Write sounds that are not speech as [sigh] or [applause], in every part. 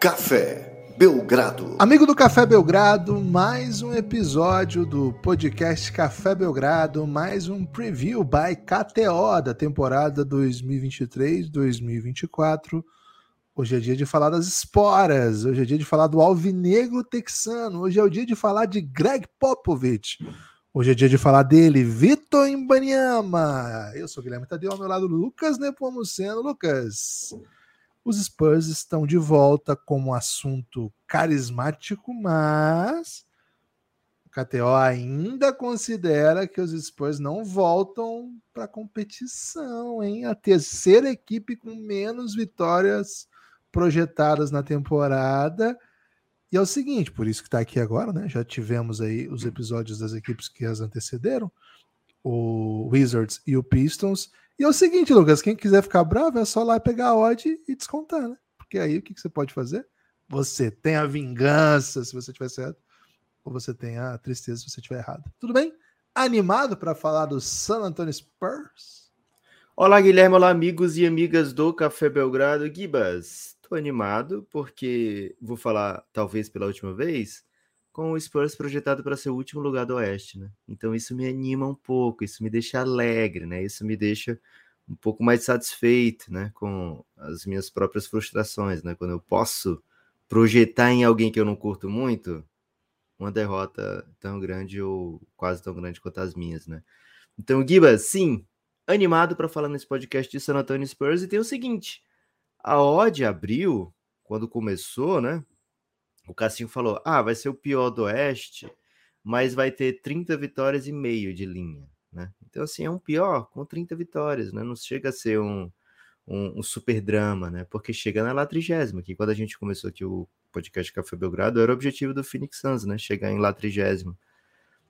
Café Belgrado. Amigo do Café Belgrado, mais um episódio do podcast Café Belgrado, mais um preview by KTO da temporada 2023-2024. Hoje é dia de falar das esporas, hoje é dia de falar do alvinegro texano, hoje é o dia de falar de Greg Popovich, hoje é dia de falar dele, Vitor Imbaniama. Eu sou Guilherme Tadeu, ao meu lado Lucas Nepomuceno. Lucas, os Spurs estão de volta como assunto carismático, mas o KTO ainda considera que os Spurs não voltam para a competição, hein? A terceira equipe com menos vitórias projetadas na temporada. E é o seguinte, por isso que está aqui agora, né? Já tivemos aí os episódios das equipes que as antecederam, o Wizards e o Pistons. E é o seguinte, Lucas, quem quiser ficar bravo é só lá pegar a odd e descontar, né? Porque aí o que, que você pode fazer? Você tem a vingança se você tiver certo, ou você tem a tristeza se você tiver errado. Tudo bem? Animado para falar do San Antonio Spurs? Olá, Guilherme, olá, amigos e amigas do Café Belgrado. Gibas, tô animado porque vou falar, talvez pela última vez, com o Spurs projetado para ser o último lugar do Oeste, né? Então isso me anima um pouco, isso me deixa alegre, né? Isso me deixa um pouco mais satisfeito, né? Com as minhas próprias frustrações, né? Quando eu posso projetar em alguém que eu não curto muito uma derrota tão grande ou quase tão grande quanto as minhas, né? Então, Giba, sim, animado para falar nesse podcast de San Antonio Spurs e tem o seguinte, a odd abriu quando começou, né? O Cassinho falou: "Ah, vai ser o pior do Oeste, mas vai ter 30 vitórias e meio de linha, né? Então assim, é um pior com 30 vitórias, né? Não chega a ser um um, um super drama, né? Porque chega na lá trigésima, que quando a gente começou aqui o podcast Café Belgrado, era o objetivo do Phoenix Suns, né? Chegar em lá trigésima.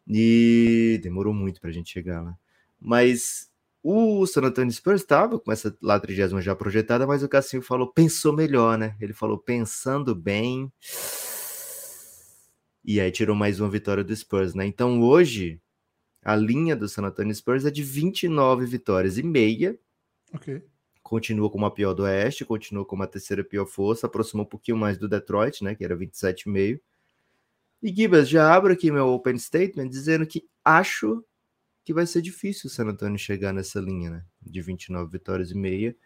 E demorou muito para a gente chegar lá. Mas o San Antonio Spurs estava com essa lá trigésima já projetada, mas o Cassinho falou, pensou melhor, né? Ele falou, pensando bem. E aí tirou mais uma vitória do Spurs, né? Então hoje, a linha do San Antonio Spurs é de 29 vitórias e meia. Ok continua como a pior do Oeste, continua como a terceira pior força, aproximou um pouquinho mais do Detroit, né, que era 27,5. E Gibas, já abro aqui meu open statement dizendo que acho que vai ser difícil o San Antonio chegar nessa linha, né, de 29 vitórias e meia,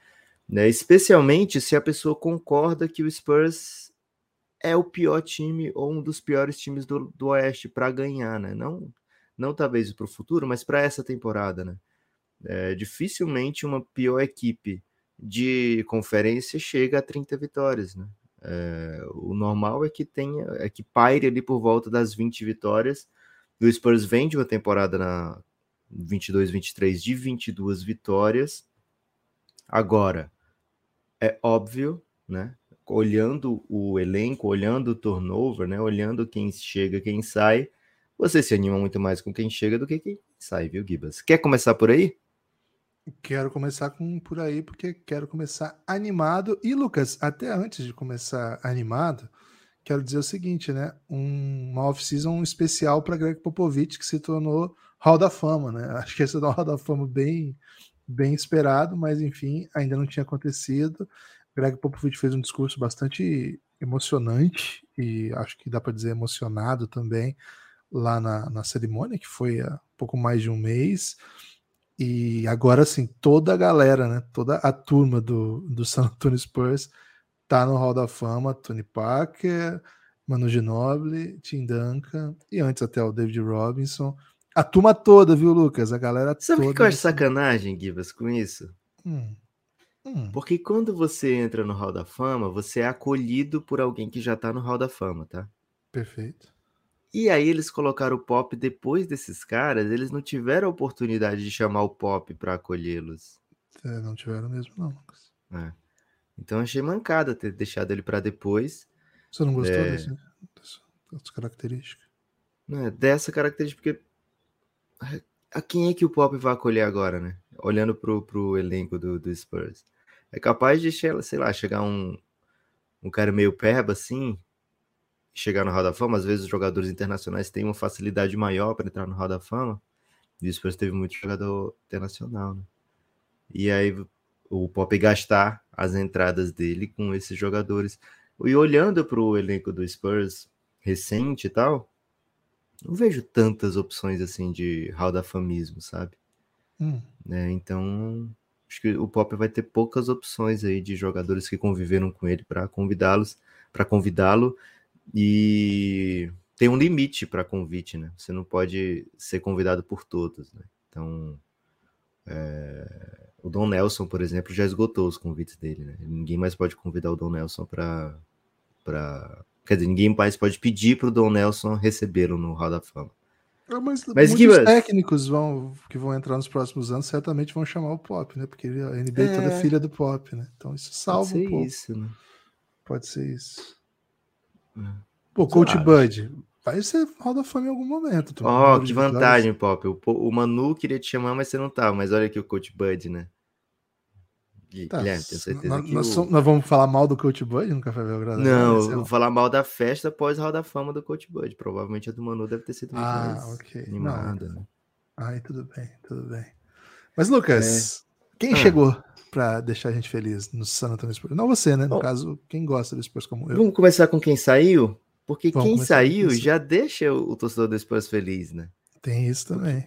né, especialmente se a pessoa concorda que o Spurs é o pior time ou um dos piores times do, do Oeste para ganhar, né, não, não talvez para o futuro, mas para essa temporada, né. É, dificilmente uma pior equipe de conferência chega a 30 vitórias, né? É, o normal é que tenha, é que paire ali por volta das 20 vitórias. O Spurs vem de uma temporada na 22-23 de 22 vitórias. Agora, é óbvio, né? Olhando o elenco, olhando o turnover, né? Olhando quem chega, quem sai, você se anima muito mais com quem chega do que quem sai, viu, Gibas? Quer começar por aí? Quero começar com por aí, porque quero começar animado. E, Lucas, até antes de começar animado, quero dizer o seguinte, né? Um, uma off-season especial para Greg Popovich, que se tornou Hall da Fama, né? [laughs] Acho que esse é um Hall da Fama bem, bem esperado, mas enfim, ainda não tinha acontecido. Greg Popovich fez um discurso bastante emocionante e acho que dá para dizer emocionado também lá na, na cerimônia, que foi há pouco mais de um mês. E agora sim, toda a galera, né? Toda a turma do, do [laughs] San Antonio Spurs tá no Hall da Fama, Tony Parker, Manu Ginobili, Tim Duncan e antes até o David Robinson. A turma toda, viu, Lucas? A galera Sabe toda. Sabe o que eu acho sacanagem, Gibas, com isso? Hum. Hum. Porque quando você entra no Hall da Fama, você é acolhido por alguém que já tá no Hall da Fama, tá? Perfeito. E aí eles colocaram o Pop depois desses caras, eles não tiveram a oportunidade de chamar o Pop para acolhê-los. É, não tiveram mesmo, não, Lucas. É. Então achei mancada ter deixado ele para depois. Você não gostou é... desse, dessa característica? Não é, dessa característica, porque a quem é que o Pop vai acolher agora, né? Olhando pro, pro elenco do, do Spurs. É capaz de, sei lá, chegar um, um cara meio perba assim, chegar no Hall da Fama, às vezes os jogadores internacionais têm uma facilidade maior para entrar no Hall da Fama. E o Spurs teve muito jogador internacional, né? E aí o Pop gastar as entradas dele com esses jogadores. E olhando para o elenco do Spurs recente e tal, não vejo tantas opções assim de hall da famismo, sabe? Hum. É, então, acho que o Pop vai ter poucas opções aí de jogadores que conviveram com ele para convidá-los, para convidá-lo e tem um limite para convite, né? Você não pode ser convidado por todos, né? Então, é... o Don Nelson, por exemplo, já esgotou os convites dele, né? Ninguém mais pode convidar o Don Nelson para para quer dizer, ninguém mais pode pedir para o Don Nelson recebê-lo no Hall da Fama. Ah, Mas, Mas, muitos Gibas- técnicos vão, que vão entrar nos próximos anos certamente vão chamar o Pop, né? Porque a NBA toda É. é filha do Pop, né? Então isso Pode salva ser um pouco. isso, né? Pode ser isso. É. Pô, Coach acho. Bud, vai ser Hall da Fama em algum momento. Ó, número que vantagem, Pop. O, o Manu queria te chamar, mas você não tava. Mas olha aqui o Coach Bud, né? Tá, Guilherme, tenho certeza nós, que nós o- nós vamos falar mal do Coach Bud no Café Belgrado? Não, Esse é eu vou falar mal da festa após a Hall da Fama do Coach Bud. Provavelmente a do Manu deve ter sido muito Ah, mais ok. animada, né? Ai, tudo bem, tudo bem. Mas, Lucas, quem Ah. chegou pra deixar a gente feliz no San Antonio Spurs? Não você, né? No Bom. caso, quem gosta do Spurs como eu. Vamos começar com quem saiu? Porque Vamos quem quem saiu saiu. já deixa o, o torcedor do Spurs feliz, né? Tem isso também.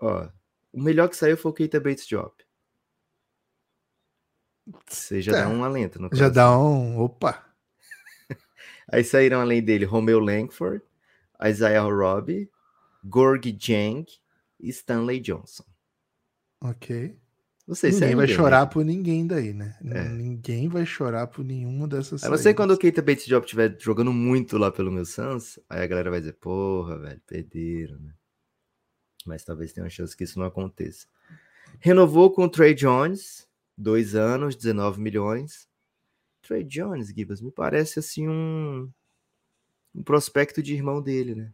Ó, o melhor que saiu foi o Keita Bates Job. Você já É, dá um alento no Já coração. dá um. Opa! [laughs] Aí saíram além dele Romeo Langford, Isaiah Robbie, Gorg Jang e Stanley Johnson. Ok. Você ninguém vai bem, chorar né? por ninguém daí, né? É. Ninguém vai chorar por nenhuma dessas. A não ser saídas. quando o Keita Bates Job estiver jogando muito lá pelo meu Suns, aí a galera vai dizer, porra, velho, perderam, né? Mas talvez tenha uma chance que isso não aconteça. Renovou com o Trey Jones, dois anos, 19 milhões. Trey Jones, Gibbs, me parece assim um, um prospecto de irmão dele, né?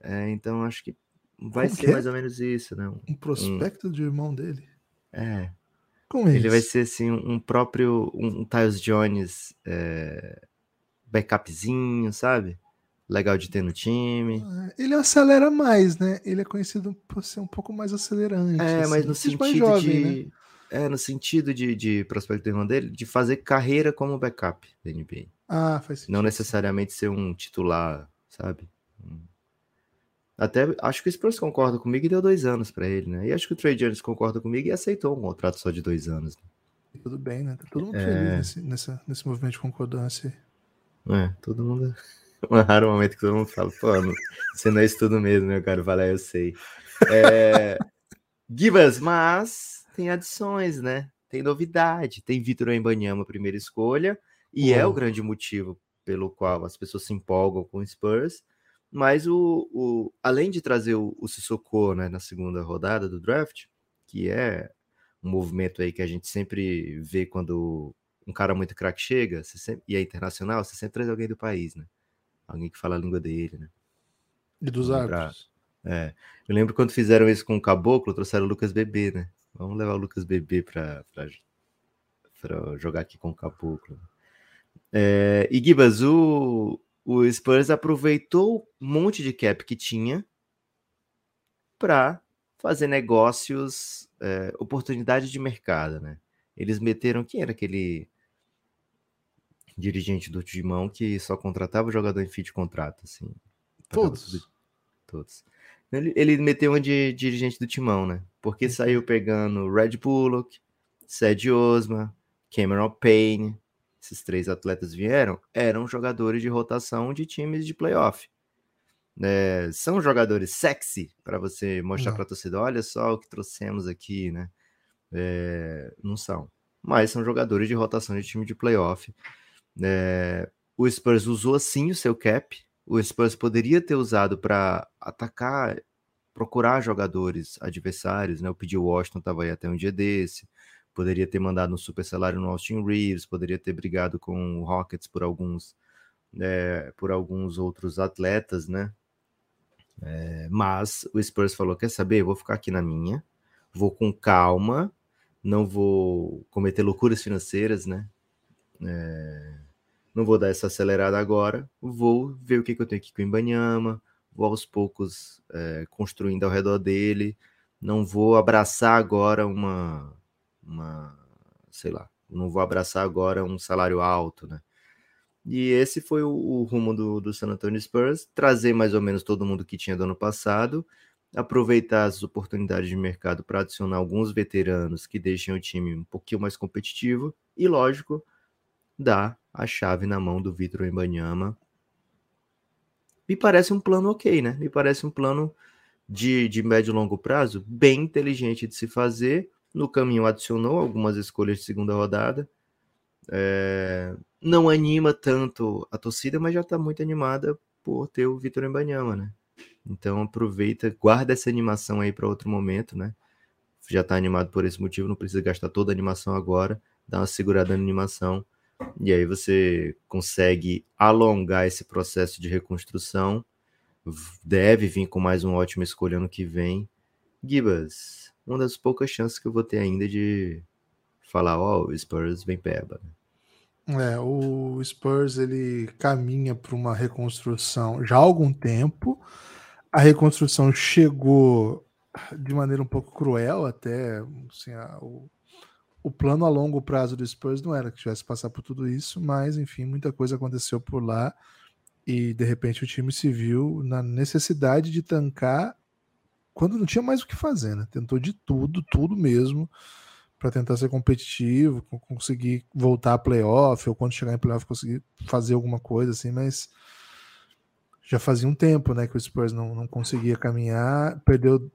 É, então acho que vai Como ser é? mais ou menos isso, né? Um prospecto de irmão dele. É, Como é ele vai isso? ser assim um próprio um, um Tyus Jones é, backupzinho, sabe? Legal de ter no time. É, Ele acelera mais, né? Ele é conhecido por ser um pouco mais acelerante. É, mas assim. no Ele mais sentido jovem, de né? É no sentido de, de prospecto do irmão dele, de fazer carreira como backup da NBA, Ah, faz sentido. não necessariamente ser um titular, sabe? Hum. Até acho que o Spurs concorda comigo e deu dois anos pra ele, né? E acho que o Trey Jones concorda comigo e aceitou um contrato só de dois anos. Tudo bem, né? Tá todo mundo É. feliz nesse, nessa, nesse movimento de concordância. aí. É, todo mundo. [laughs] Um raro momento que todo mundo fala, pô, não- você não é isso tudo mesmo? O cara fala, "É, eu sei. É... Gibas, mas tem adições, né? Tem novidade. Tem Vitor Embanyama, primeira escolha, e é o grande motivo pelo qual as pessoas se empolgam com o Spurs. Mas o, o além de trazer o, o Sissoko né, na segunda rodada do draft, que é um movimento aí que a gente sempre vê quando um cara muito craque chega, sempre, e é internacional, você sempre traz alguém do país, né? Alguém que fala a língua dele, né? E dos árbitros. É. Eu lembro quando fizeram isso com o Caboclo, trouxeram o Lucas Bebê, né? Vamos levar o Lucas Bebê pra jogar aqui com o Caboclo. É, e Gibas, o, o Spurs aproveitou um monte de cap que tinha para fazer negócios, é, oportunidade de mercado, né? Eles meteram, quem era aquele dirigente do Timão que só contratava jogador em fim de contrato, assim? Todos. Todos. Ele, ele meteu um de dirigente do Timão, né? Porque saiu pegando Red Bullock, Sed Osma, Cameron Payne. Esses três atletas vieram, eram jogadores de rotação de times de playoff. É, são jogadores sexy para você mostrar para a torcida, olha só o que trouxemos aqui, né? É, não são, mas são jogadores de rotação de time de playoff. É, o Spurs usou sim o seu cap. O Spurs poderia ter usado para atacar, procurar jogadores adversários, né? O P.J. Washington estava aí até um dia desse. Poderia ter mandado um super salário no Austin Reeves, poderia ter brigado com o Rockets por alguns, é, por alguns outros atletas, né? É, mas o Spurs falou: quer saber? Vou ficar aqui na minha, vou com calma, não vou cometer loucuras financeiras, né? É, não vou dar essa acelerada agora, vou ver o que, que eu tenho aqui com o Ibanyama, vou aos poucos é, construindo ao redor dele, não vou abraçar agora uma, uma, sei lá, não vou abraçar agora um salário alto, né? E esse foi o, o rumo do, do San Antonio Spurs, trazer mais ou menos todo mundo que tinha do ano passado, aproveitar as oportunidades de mercado para adicionar alguns veteranos que deixem o time um pouquinho mais competitivo e, lógico, dar a chave na mão do Vitor Embanyama. Me parece um plano ok, né? Me parece um plano de, de médio e longo prazo bem inteligente de se fazer. No caminho adicionou algumas escolhas de segunda rodada. É, não anima tanto a torcida, mas já está muito animada por ter o Vitor Embanyama, né? Então aproveita, guarda essa animação aí para outro momento, né? Já está animado por esse motivo, não precisa gastar toda a animação agora, dá uma segurada na animação e aí você consegue alongar esse processo de reconstrução. Deve vir com mais uma ótima escolha ano que vem. Gibas, uma das poucas chances que eu vou ter ainda de falar, ó, oh, o Spurs vem peba. É, o Spurs ele caminha para uma reconstrução já há algum tempo. A reconstrução chegou de maneira um pouco cruel, até assim, a, o, o plano a longo prazo do Spurs não era que tivesse passar por tudo isso, mas enfim, muita coisa aconteceu por lá e de repente o time se viu na necessidade de tancar quando não tinha mais o que fazer, né? Tentou de tudo, tudo mesmo, para tentar ser competitivo, conseguir voltar a playoff, ou quando chegar em playoff conseguir fazer alguma coisa assim, mas já fazia um tempo, né, que o Spurs não, não conseguia caminhar, perdeu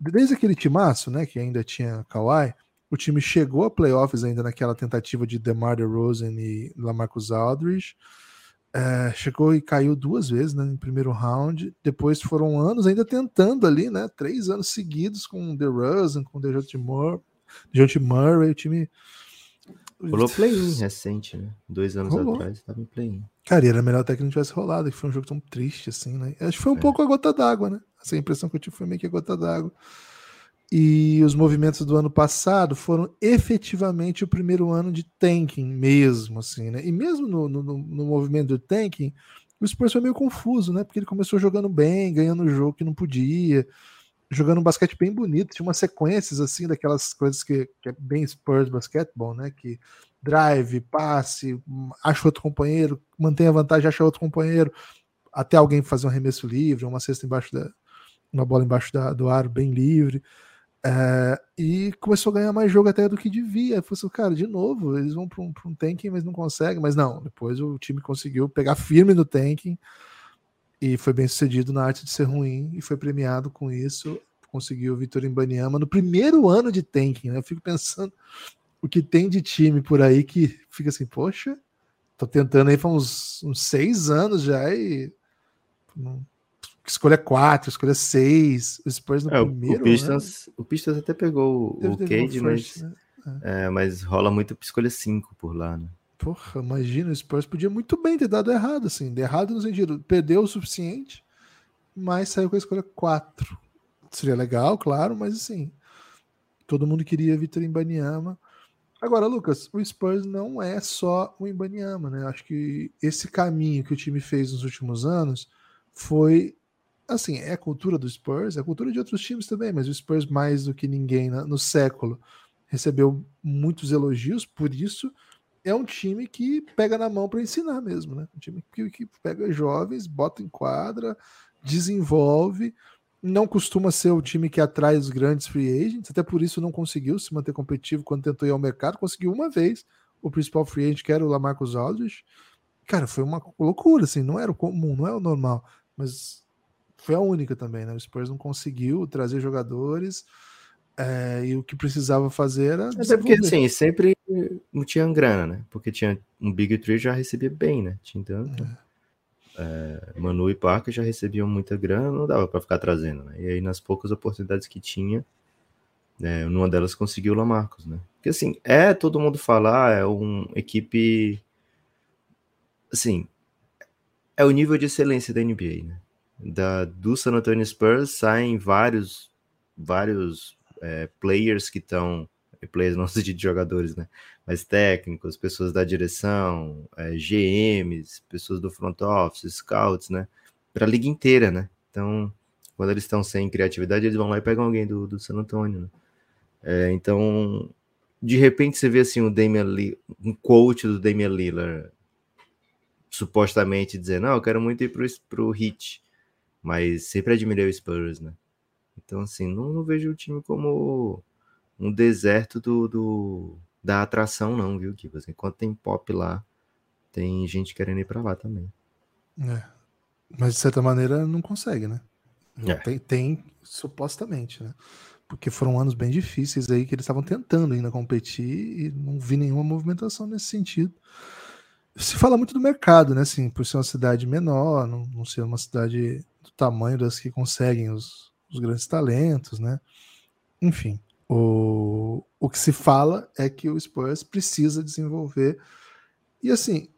desde aquele timaço, né, que ainda tinha Kawhi, o time chegou a playoffs ainda naquela tentativa de DeMar DeRozan e LaMarcus Aldridge. É, chegou e caiu duas vezes né, no primeiro round. Depois foram anos ainda tentando ali, né? Três anos seguidos com DeRozan, com DeJounte Murray, DeJounte Murray, o time... Rolou [laughs] play-in recente, né? Dois anos Rolou. atrás estava em play-in. Cara, era melhor até que não tivesse rolado, que foi um jogo tão triste, assim, né? Acho que foi um é. pouco a gota d'água, né? Essa impressão que eu tive foi meio que a gota d'água. E os movimentos do ano passado foram efetivamente o primeiro ano de tanking mesmo, assim, né? E mesmo no, no, no movimento do tanking, o Spurs foi meio confuso, né? Porque ele começou jogando bem, ganhando o jogo que não podia, jogando um basquete bem bonito, tinha umas sequências assim daquelas coisas que, que é bem Spurs basquetebol, né? Que drive, passe, acha outro companheiro, mantém a vantagem, acha outro companheiro, até alguém fazer um arremesso livre, uma cesta embaixo da uma bola embaixo da, do aro bem livre. É, e começou a ganhar mais jogo até do que devia. Falei assim, cara, de novo, eles vão para um, um tanking, mas não conseguem. Mas não, depois o time conseguiu pegar firme no tanking e foi bem sucedido na arte de ser ruim e foi premiado com isso. Conseguiu o Vitor Imbaniama no primeiro ano de tanking. Né? Eu fico pensando o que tem de time por aí que fica assim, poxa, tô tentando aí faz uns, uns seis anos já e escolha 4, escolha 6, o Spurs no é, primeiro. O Pistons, né? o Pistons até pegou o Cade, mas, né? é. É, mas rola muito escolha 5 por lá, né? Porra, imagina, o Spurs podia muito bem ter dado errado, assim, de errado no sentido, perdeu o suficiente, mas saiu com a escolha 4. Seria legal, claro, mas assim, todo mundo queria Vitor Imbaniama. Agora, Lucas, o Spurs não é só o Imbaniama, né? Acho que esse caminho que o time fez nos últimos anos foi assim, é a cultura do Spurs, é a cultura de outros times também, mas o Spurs mais do que ninguém no século recebeu muitos elogios, por isso é um time que pega na mão para ensinar mesmo, né? Um time que, que pega jovens, bota em quadra, desenvolve, não costuma ser o time que atrai os grandes free agents, até por isso não conseguiu se manter competitivo quando tentou ir ao mercado, conseguiu uma vez o principal free agent, que era o Lamarcus Aldridge. Cara, foi uma loucura, assim, não era o comum, não é o normal, mas foi a única também, né? O Spurs não conseguiu trazer jogadores é, e o que precisava fazer era. Até porque assim, sempre não tinha grana, né? Porque tinha um Big Tree já recebia bem, né? Tinha tanto. É. É, Manu e Parker já recebiam muita grana, não dava para ficar trazendo, né? E aí, nas poucas oportunidades que tinha, né, numa delas conseguiu o Lamarcos, né? Porque assim, é todo mundo falar, é uma equipe. Assim, é o nível de excelência da NBA, né? Da, do San Antonio Spurs saem vários, vários é, players que estão, players [laughs] não de jogadores, né? Mas técnicos, pessoas da direção, é, GMs, pessoas do front office, scouts, né? Para a liga inteira, né? Então, quando eles estão sem criatividade, eles vão lá e pegam alguém do, do San Antonio, né? É, então, de repente você vê assim o Damian Lee, um coach do Damian Lillard supostamente dizer, não, eu quero muito ir pro, pro Hit, mas sempre admirei o Spurs, né? Então, assim, não, não vejo o time como um deserto do, do da atração, não, viu, Kivas? Enquanto tem pop lá, tem gente querendo ir para lá também. É. Mas de certa maneira não consegue, né? É. Tem, tem, supostamente, né? Porque foram anos bem difíceis aí que eles estavam tentando ainda competir e não vi nenhuma movimentação nesse sentido. Se fala muito do mercado, né? Assim, por ser uma cidade menor, não, não ser uma cidade do tamanho das que conseguem os, os grandes talentos, né? Enfim, o, o que se fala é que o Spurs precisa desenvolver. E assim,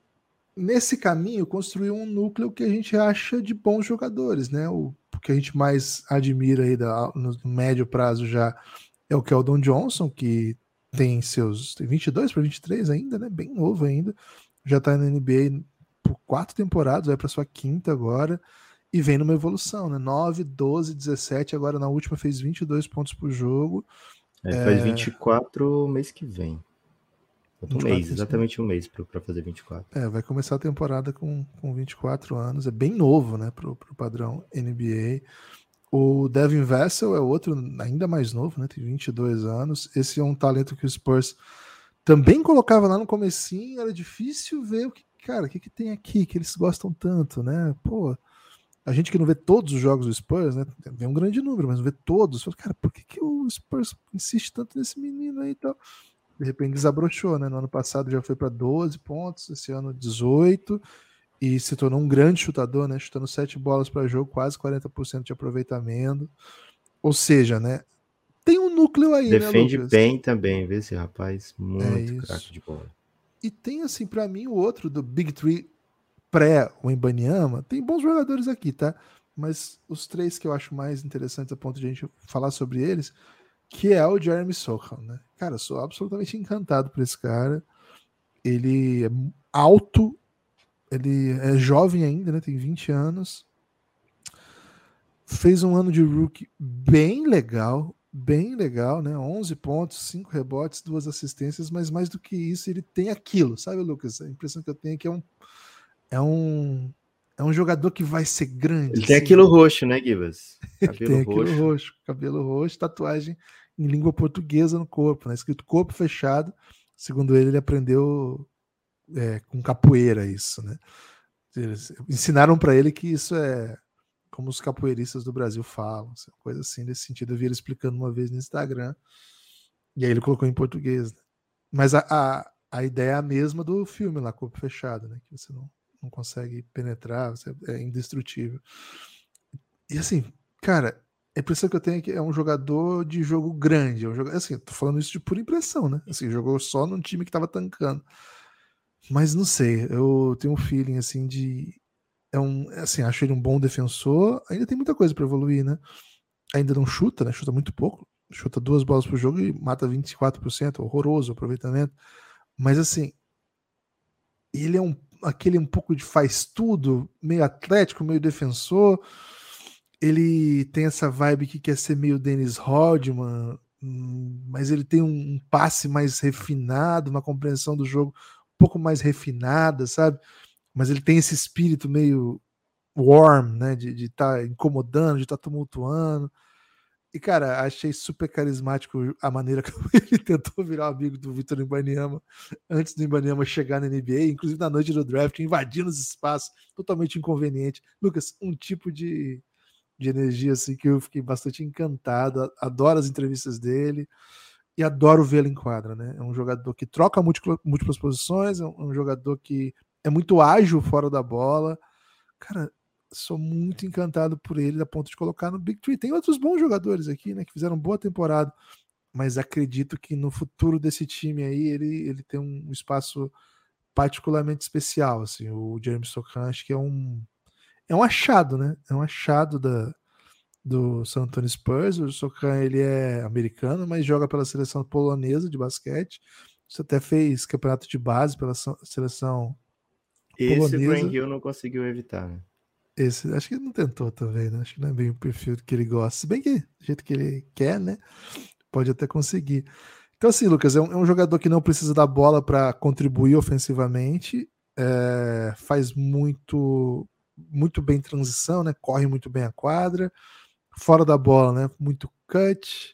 nesse caminho, construir um núcleo que a gente acha de bons jogadores, né? O que a gente mais admira aí da, no médio prazo já é o Keldon Johnson, que tem seus tem 22 para 23 ainda, né? Bem novo ainda. Já está na NBA por quatro temporadas, vai para sua quinta agora e vem numa evolução, né? 9, 12, 17, agora na última fez 22 pontos por jogo. É, faz 24 mês que vem. Um mês, exatamente um mês para fazer 24. É, vai começar a temporada com, com 24 anos. É bem novo, né, pro, pro padrão NBA. O Devin Vessel é outro ainda mais novo, né? Tem 22 anos. Esse é um talento que o Spurs também colocava lá no comecinho. Era difícil ver o que, cara, o que, que tem aqui que eles gostam tanto, né? Pô, a gente que não vê todos os jogos do Spurs, né? Vê um grande número, mas não vê todos. Fala, cara, por que, que o Spurs insiste tanto nesse menino aí e tal? De repente desabrochou, né? No ano passado já foi para 12 pontos, esse ano 18, e se tornou um grande chutador, né? Chutando 7 bolas para jogo, quase 40% de aproveitamento. Ou seja, né? Tem um núcleo aí, Defende né, bem também, vê esse rapaz, muito é craque de bola. E tem assim para mim o outro do Big Three pré o Embanyama, tem bons jogadores aqui, tá? Mas os três que eu acho mais interessantes a ponto de a gente falar sobre eles, que é o Jeremy Sohan, né? Cara, sou absolutamente encantado por esse cara. Ele é alto, ele é jovem ainda, né? Tem 20 anos. Fez um ano de rookie bem legal, bem legal, né? 11 pontos, 5 rebotes, duas assistências, mas mais do que isso, ele tem aquilo, sabe, Lucas? A impressão que eu tenho é que é um é um é um jogador que vai ser grande. Ele tem assim. aquilo roxo, né, Gibas? [laughs] Cabelo tem aquilo roxo. roxo. cabelo roxo, tatuagem em língua portuguesa no corpo, né? Escrito corpo fechado. Segundo ele, ele aprendeu é, com capoeira isso, né? Eles ensinaram para ele que isso é como os capoeiristas do Brasil falam, assim, coisa assim nesse sentido. Eu vi ele explicando uma vez no Instagram e aí ele colocou em português. Né? Mas a, a, a ideia é a mesma do filme lá, corpo fechado, né? Que você não não consegue penetrar, você é indestrutível. E assim, cara, a impressão que eu tenho é que é um jogador de jogo grande. É um jogador, assim, tô falando isso de pura impressão, né? Assim, jogou só num time que tava tancando. Mas não sei, eu tenho um feeling assim de. É um, assim, acho ele um bom defensor. Ainda tem muita coisa para evoluir, né? Ainda não chuta, né? Chuta muito pouco. Chuta duas bolas por jogo e mata 24%. Horroroso aproveitamento. Mas assim, ele é um aquele um pouco de faz tudo, meio atlético, meio defensor. Ele tem essa vibe que quer ser meio Dennis Rodman, mas ele tem um, passe mais refinado, uma compreensão do jogo um pouco mais refinada, sabe? Mas ele tem esse espírito meio warm, né? De estar tá incomodando, de estar tá tumultuando. E, cara, achei super carismático a maneira [laughs] que ele tentou virar amigo do Vitor Ibaniama antes do Ibaniama chegar na NBA, inclusive na noite do draft, invadindo os espaços, totalmente inconveniente. Lucas, um tipo de, de energia assim que eu fiquei bastante encantado, adoro as entrevistas dele e adoro vê-lo em quadra, né? É um jogador que troca múltiplas, posições, é um, é um jogador que é muito ágil fora da bola. Cara, sou muito encantado por ele, a ponto de colocar no Big Three. Tem outros bons jogadores aqui, né, que fizeram boa temporada, mas acredito que no futuro desse time aí ele, ele tem um espaço particularmente especial, assim, o James Sokan acho que é um é um achado, né? É um achado da do San Antonio Spurs. O Sokan ele é americano, mas joga pela seleção polonesa de basquete. Você até fez campeonato de base pela seleção Esse polonesa. O Hill não conseguiu evitar, né? Esse, acho que ele não tentou também, né? Acho que não é bem o perfil que ele gosta. Se bem que do jeito que ele quer, né? Pode até conseguir. Então, assim, Lucas, é um, é um jogador que não precisa da bola para contribuir ofensivamente é, faz muito muito bem transição, né? Corre muito bem a quadra, fora da bola, né? Muito cut.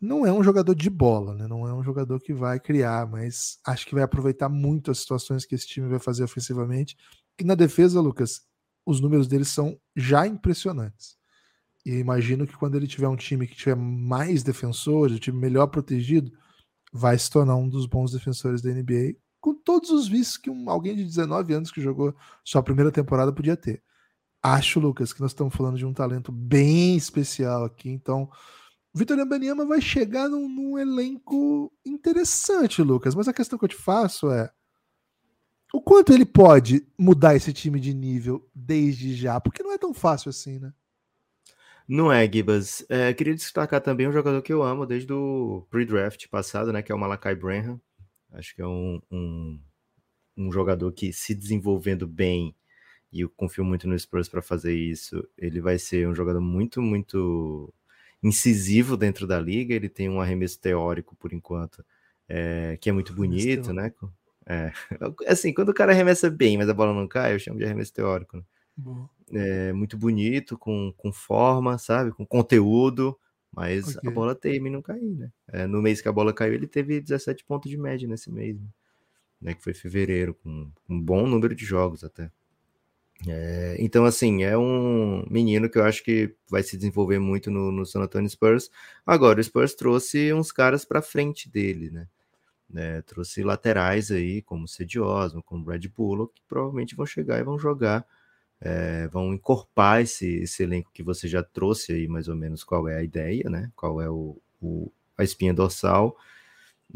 Não é um jogador de bola, né? Não é um jogador que vai criar, mas acho que vai aproveitar muito as situações que esse time vai fazer ofensivamente. E na defesa, Lucas, os números dele são já impressionantes. E imagino que quando ele tiver um time que tiver mais defensores, um time melhor protegido, vai se tornar um dos bons defensores da NBA, com todos os vícios que um, alguém de 19 anos que jogou sua primeira temporada podia ter. Acho, Lucas, que nós estamos falando de um talento bem especial aqui, então Vitor Baniama vai chegar num, num, elenco interessante, Lucas. Mas a questão que eu te faço é o quanto ele pode mudar esse time de nível desde já, porque não é tão fácil assim, né? Não é, Gibas. É, queria destacar também um jogador que eu amo desde o pre-draft passado, né? Que é o Malakai Branham. Acho que é um, um, um jogador que se desenvolvendo bem, e eu confio muito no Spurs para fazer isso, ele vai ser um jogador muito, muito incisivo dentro da liga. Ele tem um arremesso teórico, por enquanto, é, que é muito bonito, né? É, [laughs] assim, quando o cara arremessa bem, mas a bola não cai, eu chamo de arremesso teórico. Né? É, muito bonito, com, com forma, sabe? Com conteúdo, mas okay. a bola teima e não caiu, né? É, no mês que a bola caiu, ele teve 17 pontos de média nesse mês, né? que foi fevereiro, com um bom número de jogos até. É, então, assim, é um menino que eu acho que vai se desenvolver muito no, no San Antonio Spurs. Agora, o Spurs trouxe uns caras para frente dele, né? É, trouxe laterais aí, como o Osmo, como o Brad Bullock, que provavelmente vão chegar e vão jogar é, vão encorpar esse, esse elenco que você já trouxe aí, mais ou menos, qual é a ideia, né? Qual é o, o a espinha dorsal.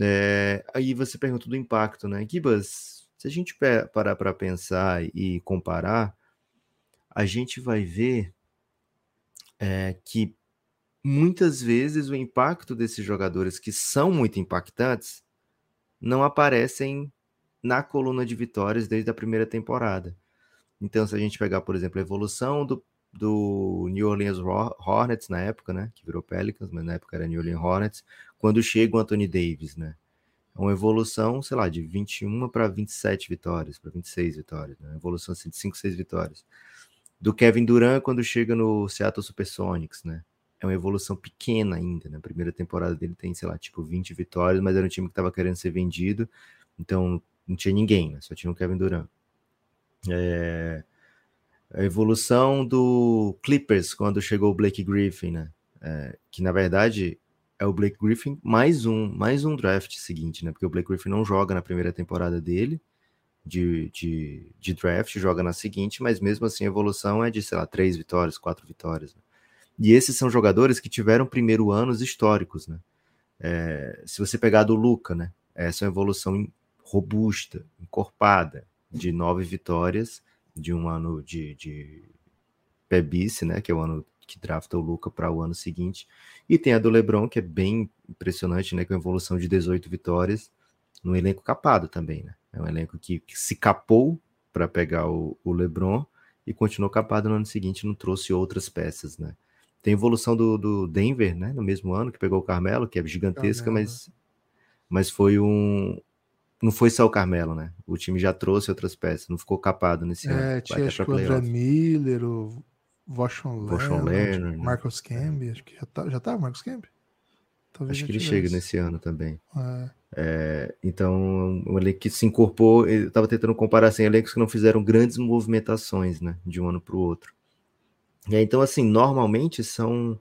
É, aí você pergunta do impacto, né? Gibas, se a gente parar para pensar e comparar, a gente vai ver é, que muitas vezes o impacto desses jogadores que são muito impactantes não aparecem na coluna de vitórias desde a primeira temporada. Então, se a gente pegar, por exemplo, a evolução do, do New Orleans Hornets na época, né? Que virou Pelicans, mas na época era New Orleans Hornets, quando chega o Anthony Davis, né? É uma evolução, sei lá, de 21 para 27 vitórias, para 26 vitórias, né? Uma evolução assim, de 5, 6 vitórias. Do Kevin Durant quando chega no Seattle Supersonics, né? É uma evolução pequena ainda, né? A primeira temporada dele tem, sei lá, tipo 20 vitórias, mas era um time que estava querendo ser vendido, então não tinha ninguém, né? Só tinha o Kevin Durant. É, a evolução do Clippers quando chegou o Blake Griffin, né? É, que na verdade é o Blake Griffin mais um, mais um draft seguinte, né? Porque o Blake Griffin não joga na primeira temporada dele de, de, de draft, joga na seguinte, mas mesmo assim a evolução é de, sei lá, três vitórias, quatro vitórias. Né? E esses são jogadores que tiveram primeiro anos históricos, né? É, se você pegar do Luca, né? Essa é uma evolução robusta, encorpada, de nove vitórias de um ano de, de Pebice, né? Que é o ano que drafta o Luca para o ano seguinte. E tem a do Lebron, que é bem impressionante, né? Com a evolução de 18 vitórias no elenco capado também, né? É um elenco que, que se capou para pegar o, o, Lebron e continuou capado no ano seguinte, não trouxe outras peças, né? Tem a evolução do, do Denver, né? No mesmo ano, que pegou o Carmelo, que é gigantesca, Carmelo. mas, mas foi um, não foi só o Carmelo, né? O time já trouxe outras peças, não ficou capado nesse é, ano. É, tinha acho que o André Miller, o Voshon Leonard, Marcos Camby, acho que já tá, já tá Marcos Camby? Talvez acho que ele chega nesse ano também. É. É, então, um elenco que se incorporou, eu estava tentando comparar assim, elencos que não fizeram grandes movimentações, né, de um ano para o outro. E aí, então, assim, normalmente são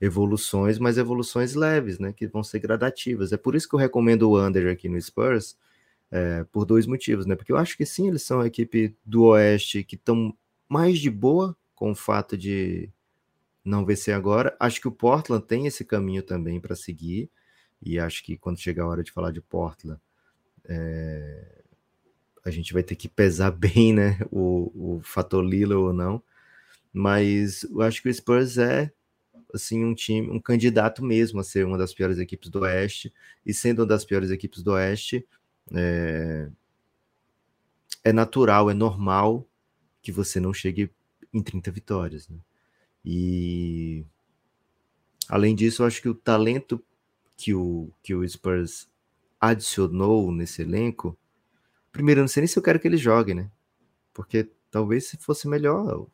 evoluções, mas evoluções leves, né, que vão ser gradativas. É por isso que eu recomendo o Under aqui no Spurs, é, por dois motivos, né? Porque eu acho que sim, eles são a equipe do Oeste que estão mais de boa com o fato de não vencer agora. Acho que o Portland tem esse caminho também para seguir, e acho que quando chegar a hora de falar de Portland, é, a gente vai ter que pesar [laughs] bem, né? O, o fator Lila ou não. Mas eu acho que o Spurs é assim um time, um candidato mesmo a ser uma das piores equipes do Oeste, e sendo uma das piores equipes do Oeste, é, é natural, é normal que você não chegue em 30 vitórias. Né? E além disso, eu acho que o talento que o, que o Spurs adicionou nesse elenco, Primeiro, não sei nem se eu quero que ele jogue, né? Porque talvez se fosse melhor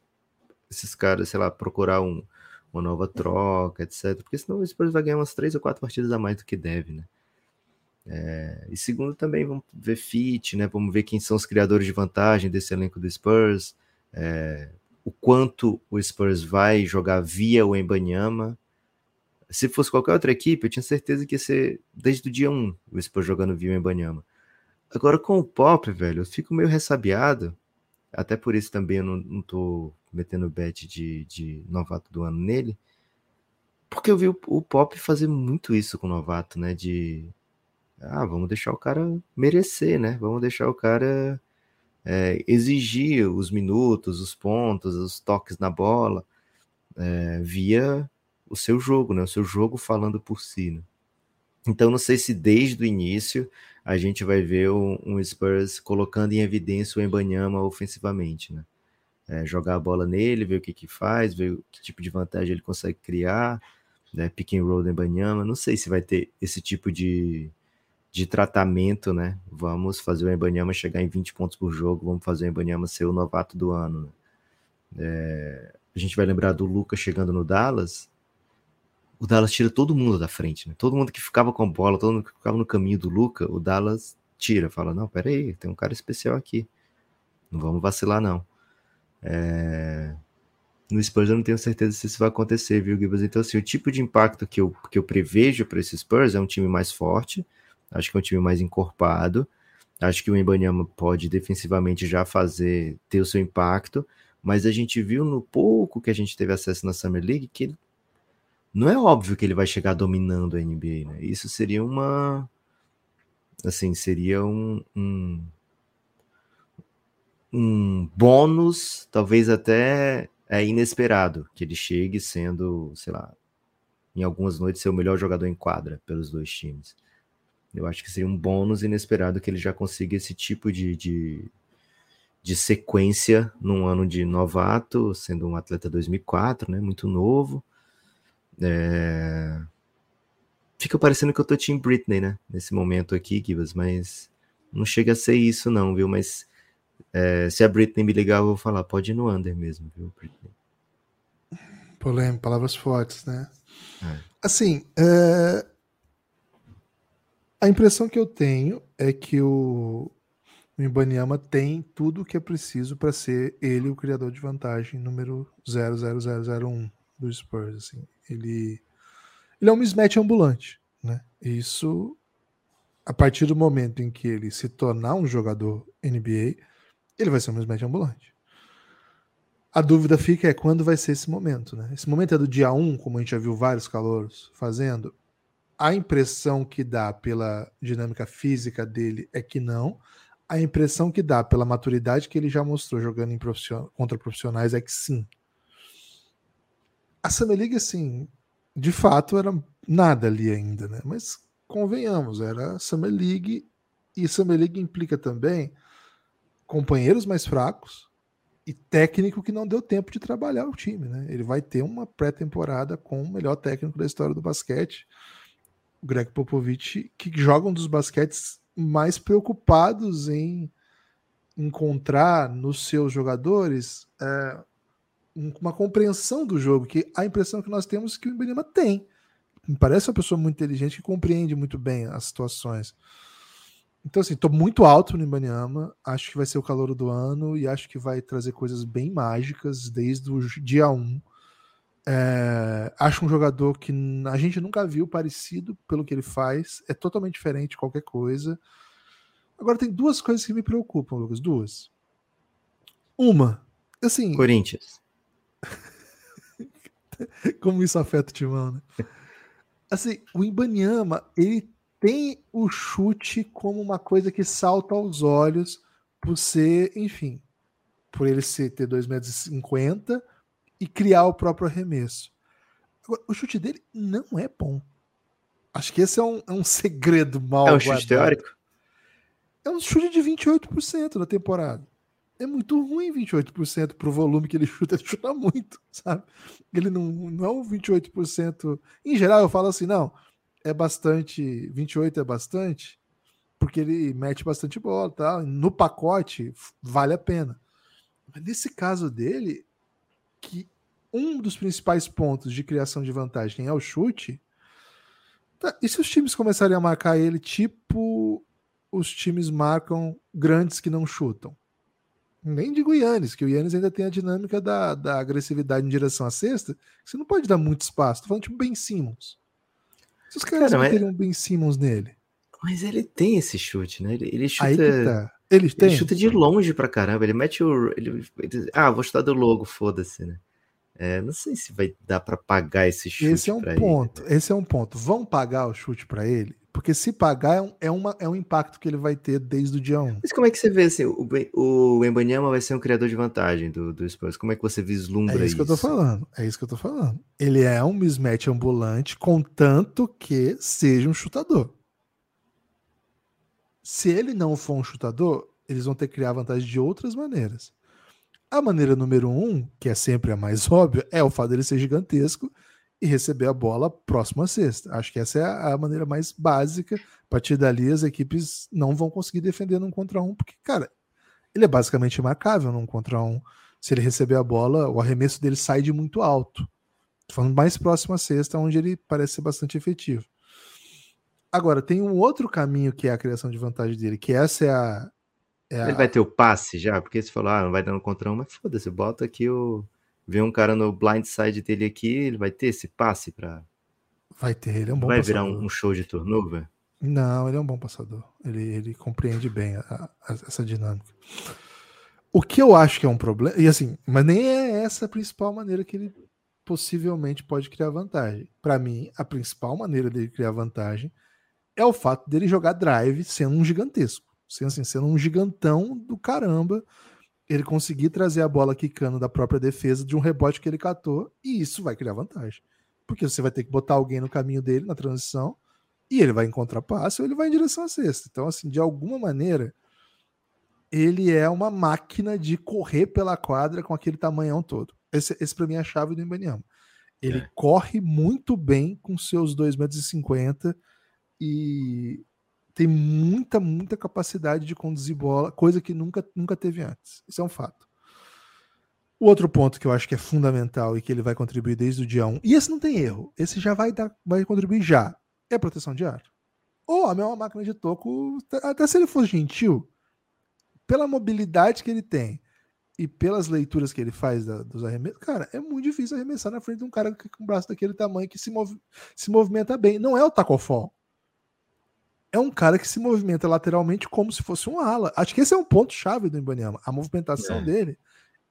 esses caras, sei lá, procurar um, uma nova troca, etc. Porque senão o Spurs vai ganhar umas três ou quatro partidas a mais do que deve, né? É, e segundo também vamos ver fit, né? Vamos ver quem são os criadores de vantagem desse elenco do Spurs, é, o quanto o Spurs vai jogar via o Embanyama. Se fosse qualquer outra equipe, eu tinha certeza que ia ser desde o dia 1 o Spurs jogando via o Embanyama. Agora com o Pop, velho, eu fico meio ressabiado. Até por isso também eu não, não tô metendo bet de, de novato do ano nele. Porque eu vi o, o Pop fazer muito isso com o novato, né? De ah, vamos deixar o cara merecer, né? Vamos deixar o cara é, exigir os minutos, os pontos, os toques na bola, é, via o seu jogo, né? O seu jogo falando por si. Né? Então, não sei se desde o início a gente vai ver um, um Spurs colocando em evidência o Embanyama ofensivamente, né? É, jogar a bola nele, ver o que que faz, ver que tipo de vantagem ele consegue criar, né? Pick and roll do Embanyama. Não sei se vai ter esse tipo de, de tratamento, né? Vamos fazer o Embanyama chegar em 20 pontos por jogo, vamos fazer o Embanyama ser o novato do ano. Né? É, a gente vai lembrar do Lucas chegando no Dallas. O Dallas tira todo mundo da frente, né? Todo mundo que ficava com a bola, todo mundo que ficava no caminho do Lucas, o Dallas tira, fala: não, peraí, tem um cara especial aqui. Não vamos vacilar, não. É... No Spurs eu não tenho certeza se isso vai acontecer, viu, Gibas? Então, assim, o tipo de impacto que eu, que eu prevejo para esse Spurs é um time mais forte, Acho que é um time mais encorpado. Acho que o Embanyama pode defensivamente já fazer, ter o seu impacto, mas a gente viu no pouco que a gente teve acesso na Summer League que ele, não é óbvio que ele vai chegar dominando a NBA, né? Isso seria uma assim, seria um, um, um bônus, talvez até é inesperado, que ele chegue sendo, sei lá, em algumas noites ser o melhor jogador em quadra pelos dois times. Eu acho que seria um bônus inesperado que ele já consiga esse tipo de, de, de sequência num ano de novato, sendo um atleta 2004, né? Muito novo. É... Fica parecendo que eu tô Team Britney, né? Nesse momento aqui, Kivas, mas não chega a ser isso, não, viu? Mas é, se a Britney me ligar, eu vou falar, pode ir no under mesmo, viu, Britney? Polêmico, palavras fortes, né? É. Assim, é, a impressão que eu tenho é que o, o Ibaniama tem tudo o que é preciso para ser ele o criador de vantagem número 00001 do Spurs. Assim. Ele, ele é um mismatch ambulante. Né? Isso, a partir do momento em que ele se tornar um jogador NBA, ele vai ser um mismatch ambulante. A dúvida fica é quando vai ser esse momento. Né? Esse momento é do dia 1, como a gente já viu vários calouros fazendo, a impressão que dá pela dinâmica física dele é que não. A impressão que dá pela maturidade que ele já mostrou jogando contra profissionais é que sim. A Summer League, assim, de fato era nada ali ainda, né? Mas convenhamos, era Summer League e Summer League implica também companheiros mais fracos e técnico que não deu tempo de trabalhar o time, né? Ele vai ter uma pré-temporada com o melhor técnico da história do basquete Greg Popovich, que joga um dos basquetes mais preocupados em encontrar nos seus jogadores é, uma compreensão do jogo, que a impressão que nós temos é que o Ibirama tem. Me parece uma pessoa muito inteligente que compreende muito bem as situações. Então, assim, estou muito alto no Ibaniama, acho que vai ser o calor do ano e acho que vai trazer coisas bem mágicas desde o dia 1. É, acho um jogador que a gente nunca viu parecido pelo que ele faz, é totalmente diferente de qualquer coisa. Agora tem duas coisas que me preocupam, Lucas, duas. Uma, assim. Corinthians. [laughs] como isso afeta o timão, né? Assim, o Ibaniama, ele tem o chute como uma coisa que salta aos olhos por ser, enfim, por ele ser ter 2,50 metros e criar o próprio arremesso. Agora, o chute dele não é bom. Acho que esse é um, é um [laughs] segredo mal. É um chute teórico? É um chute de 28% na temporada. É muito ruim 28% pro volume que ele chuta. Ele chuta muito, sabe? Ele não, não é um 28%. Em geral, eu falo assim, não, é bastante. 28 é bastante porque ele mete bastante bola, tá? No pacote vale a pena. Mas nesse caso dele, que um dos principais pontos de criação de vantagem é o chute, tá, e se os times começarem a marcar ele tipo os times marcam grandes que não chutam? Nem digo o Yannis, que o Yannis ainda tem a dinâmica da, da agressividade em direção à cesta, você não pode dar muito espaço. Tô falando tipo Ben Simmons. Se os caras Cara, não mas- Ben Simmons nele. Mas ele tem esse chute, né? Ele, ele chuta. Aí que tá. Têm. Ele chuta de longe pra caramba. Ele mete o. Ele, ele- ah, vou chutar do logo, foda-se, né? É, não sei se vai dar pra pagar esse chute. Esse é um ponto. Ele. Esse é um ponto. Vão pagar o chute para ele? Porque se pagar, é um, é, uma, é um impacto que ele vai ter desde o dia 1. Mas como é que você vê assim? O, o Embanyama vai ser um criador de vantagem do, do Spurs. Como é que você vislumbra É isso que eu tô falando. É isso que eu tô falando. Ele é um mismatch ambulante, contanto que seja um chutador. Se ele não for um chutador, eles vão ter que criar vantagem de outras maneiras. A maneira número um, que é sempre a mais [laughs] óbvia, é o fato dele ser gigantesco e receber a bola próximo à cesta. Acho que essa é a maneira mais básica. A partir dali, as equipes não vão conseguir defender num contra um, porque, cara, ele é basicamente imarcável num contra um. Se ele receber a bola, o arremesso dele sai de muito alto. Tô falando mais próximo à cesta, onde ele parece ser bastante efetivo. Agora, tem um outro caminho que é a criação de vantagem dele, que essa é a. é Ele vai ter o passe já? Porque você falou, ah, não vai dando contra um, mas foda-se, bota aqui o. Vê um cara no blind side dele aqui, ele vai ter esse passe pra. vai ter, ele é um bom vai passador. virar um, um show de turnover? Não, ele é um bom passador. Ele, ele compreende bem a- a- essa dinâmica. O que eu acho que é um problema, e assim, mas nem é essa a principal maneira que ele possivelmente pode criar vantagem. Para mim, a principal maneira dele criar vantagem é o fato dele jogar drive sendo um gigantesco, sendo, assim, sendo um gigantão do caramba. Ele conseguir trazer a bola quicando da própria defesa de um rebote que ele catou, e isso vai criar vantagem. Porque você vai ter que botar alguém no caminho dele na transição, e ele vai encontrar passe ou ele vai em direção à cesta. Então, assim, de alguma maneira, ele é uma máquina de correr pela quadra com aquele tamanhão todo. Esse, esse para mim é a chave do Ibaniama. Ele É. corre muito bem com seus 2,50 metros e tem muita, muita capacidade de conduzir bola, coisa que nunca, nunca teve antes. Isso é um fato. O outro ponto que eu acho que é fundamental e que ele vai contribuir desde o dia 1, e esse não tem erro, esse já vai dar, vai contribuir já, é a proteção de ar. O homem é uma máquina de toco, até se ele for gentil, pela mobilidade que ele tem e pelas leituras que ele faz da- dos arremessos, cara, é muito difícil arremessar na frente de um cara com um braço daquele tamanho que se, move- se movimenta bem. Não é o tacofol. É um cara que se movimenta lateralmente como se fosse um ala. Acho que esse é um ponto chave do Ibaniama. A movimentação É. dele.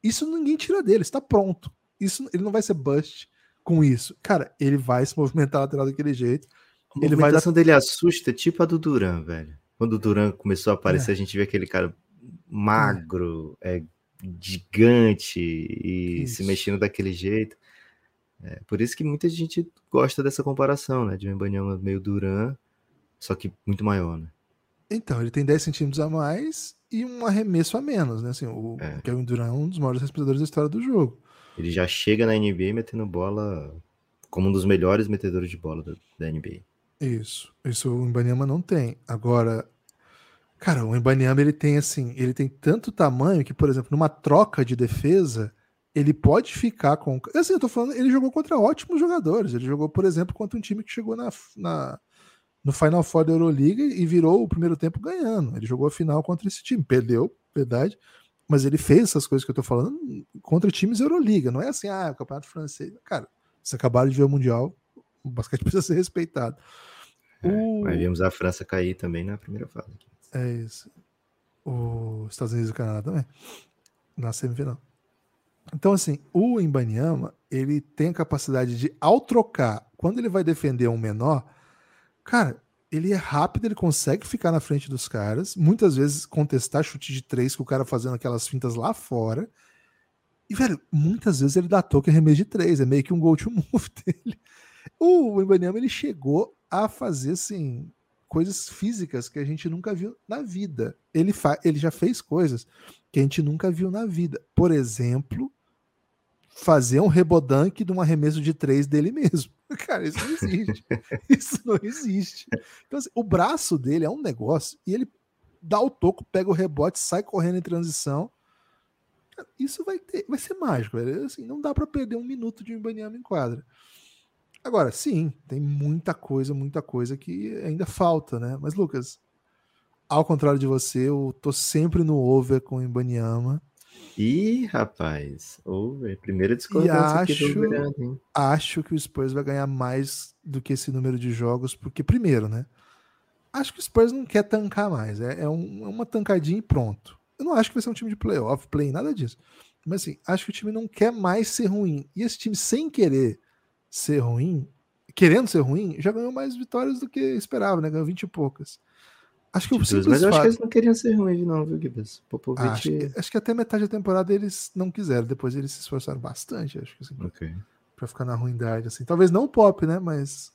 Isso ninguém tira dele, está pronto. Isso ele não vai ser bust com isso. Cara, ele vai se movimentar lateral daquele jeito. A Ele vai movimentação dele assusta, tipo a do Duran, velho. Quando o Duran começou a aparecer, a gente vê aquele cara magro, é, gigante e se Isso. mexendo daquele jeito. É, por isso que muita gente gosta dessa comparação, né? De um Embanyama meio Duran, só que muito maior, né? Então, ele tem 10 centímetros a mais e um arremesso a menos, né? Assim, o É. Kevin Durant é um dos maiores respiradores da história do jogo. Ele já chega na NBA metendo bola como um dos melhores metedores de bola da, da NBA. Isso. Isso o Ibaniama não tem. Agora, cara, o Ibaniama ele tem assim, ele tem tanto tamanho que, por exemplo, numa troca de defesa, ele pode ficar com. Assim, eu tô falando, ele jogou contra ótimos jogadores. Ele jogou, por exemplo, contra um time que chegou na, na- no Final Four da Euroliga e virou o primeiro tempo ganhando. Ele jogou a final contra esse time. Perdeu, verdade. Mas ele fez essas coisas que eu tô falando contra times Euroliga. Não é assim, ah, o campeonato francês. Cara, vocês acabaram de ver o Mundial, o basquete [laughs] precisa ser respeitado. O- Mas vimos a França cair também na primeira fase. É isso. Os Estados Unidos e o Canadá também. Na semifinal. Então, assim, o Imbaniama, ele tem a capacidade de, ao trocar, quando ele vai defender um menor, cara, ele é rápido, ele consegue ficar na frente dos caras, muitas vezes contestar chute de três com o cara fazendo aquelas fintas lá fora. E, velho, muitas vezes ele dá toque arremesso de três, é meio que um go to [laughs] move dele. O Imbaniama, ele chegou a fazer, assim, coisas físicas que a gente nunca viu na vida. Ele, fa ele já fez coisas que a gente nunca viu na vida. Por exemplo, fazer um rebodanque de um arremesso de três dele mesmo. [laughs] Cara, isso não existe. [laughs] isso não existe. Então, assim, o braço dele é um negócio e ele dá o toco, pega o rebote, sai correndo em transição. Isso vai ter, vai ser mágico, velho. Assim, não dá para perder um minuto de Ibaniama em quadra. Agora, sim, tem muita coisa, muita coisa que ainda falta, né? Mas, Lucas, ao contrário de você, eu tô sempre no over com o Ibaniama. Ih, rapaz, over. Primeira discordância acho, aqui do hein? Acho que o Spurs vai ganhar mais do que esse número de jogos, porque, primeiro, né? Acho que o Spurs não quer tancar mais. É, é, um, é uma tancadinha e pronto. Eu não acho que vai ser um time de playoff, play, nada disso. Mas assim, acho que o time não quer mais ser ruim. E esse time, sem querer ser ruim, querendo ser ruim, já ganhou mais vitórias do que esperava, né? Ganhou 20 e poucas. Acho que o simples Mas eu acho que eles não queriam ser ruins, não, viu, Gibbs? Popovich... acho, que, acho que até metade da temporada eles não quiseram. Depois eles se esforçaram bastante, acho que assim. Okay. Pra ficar na ruindade, assim. Talvez não o pop, né? Mas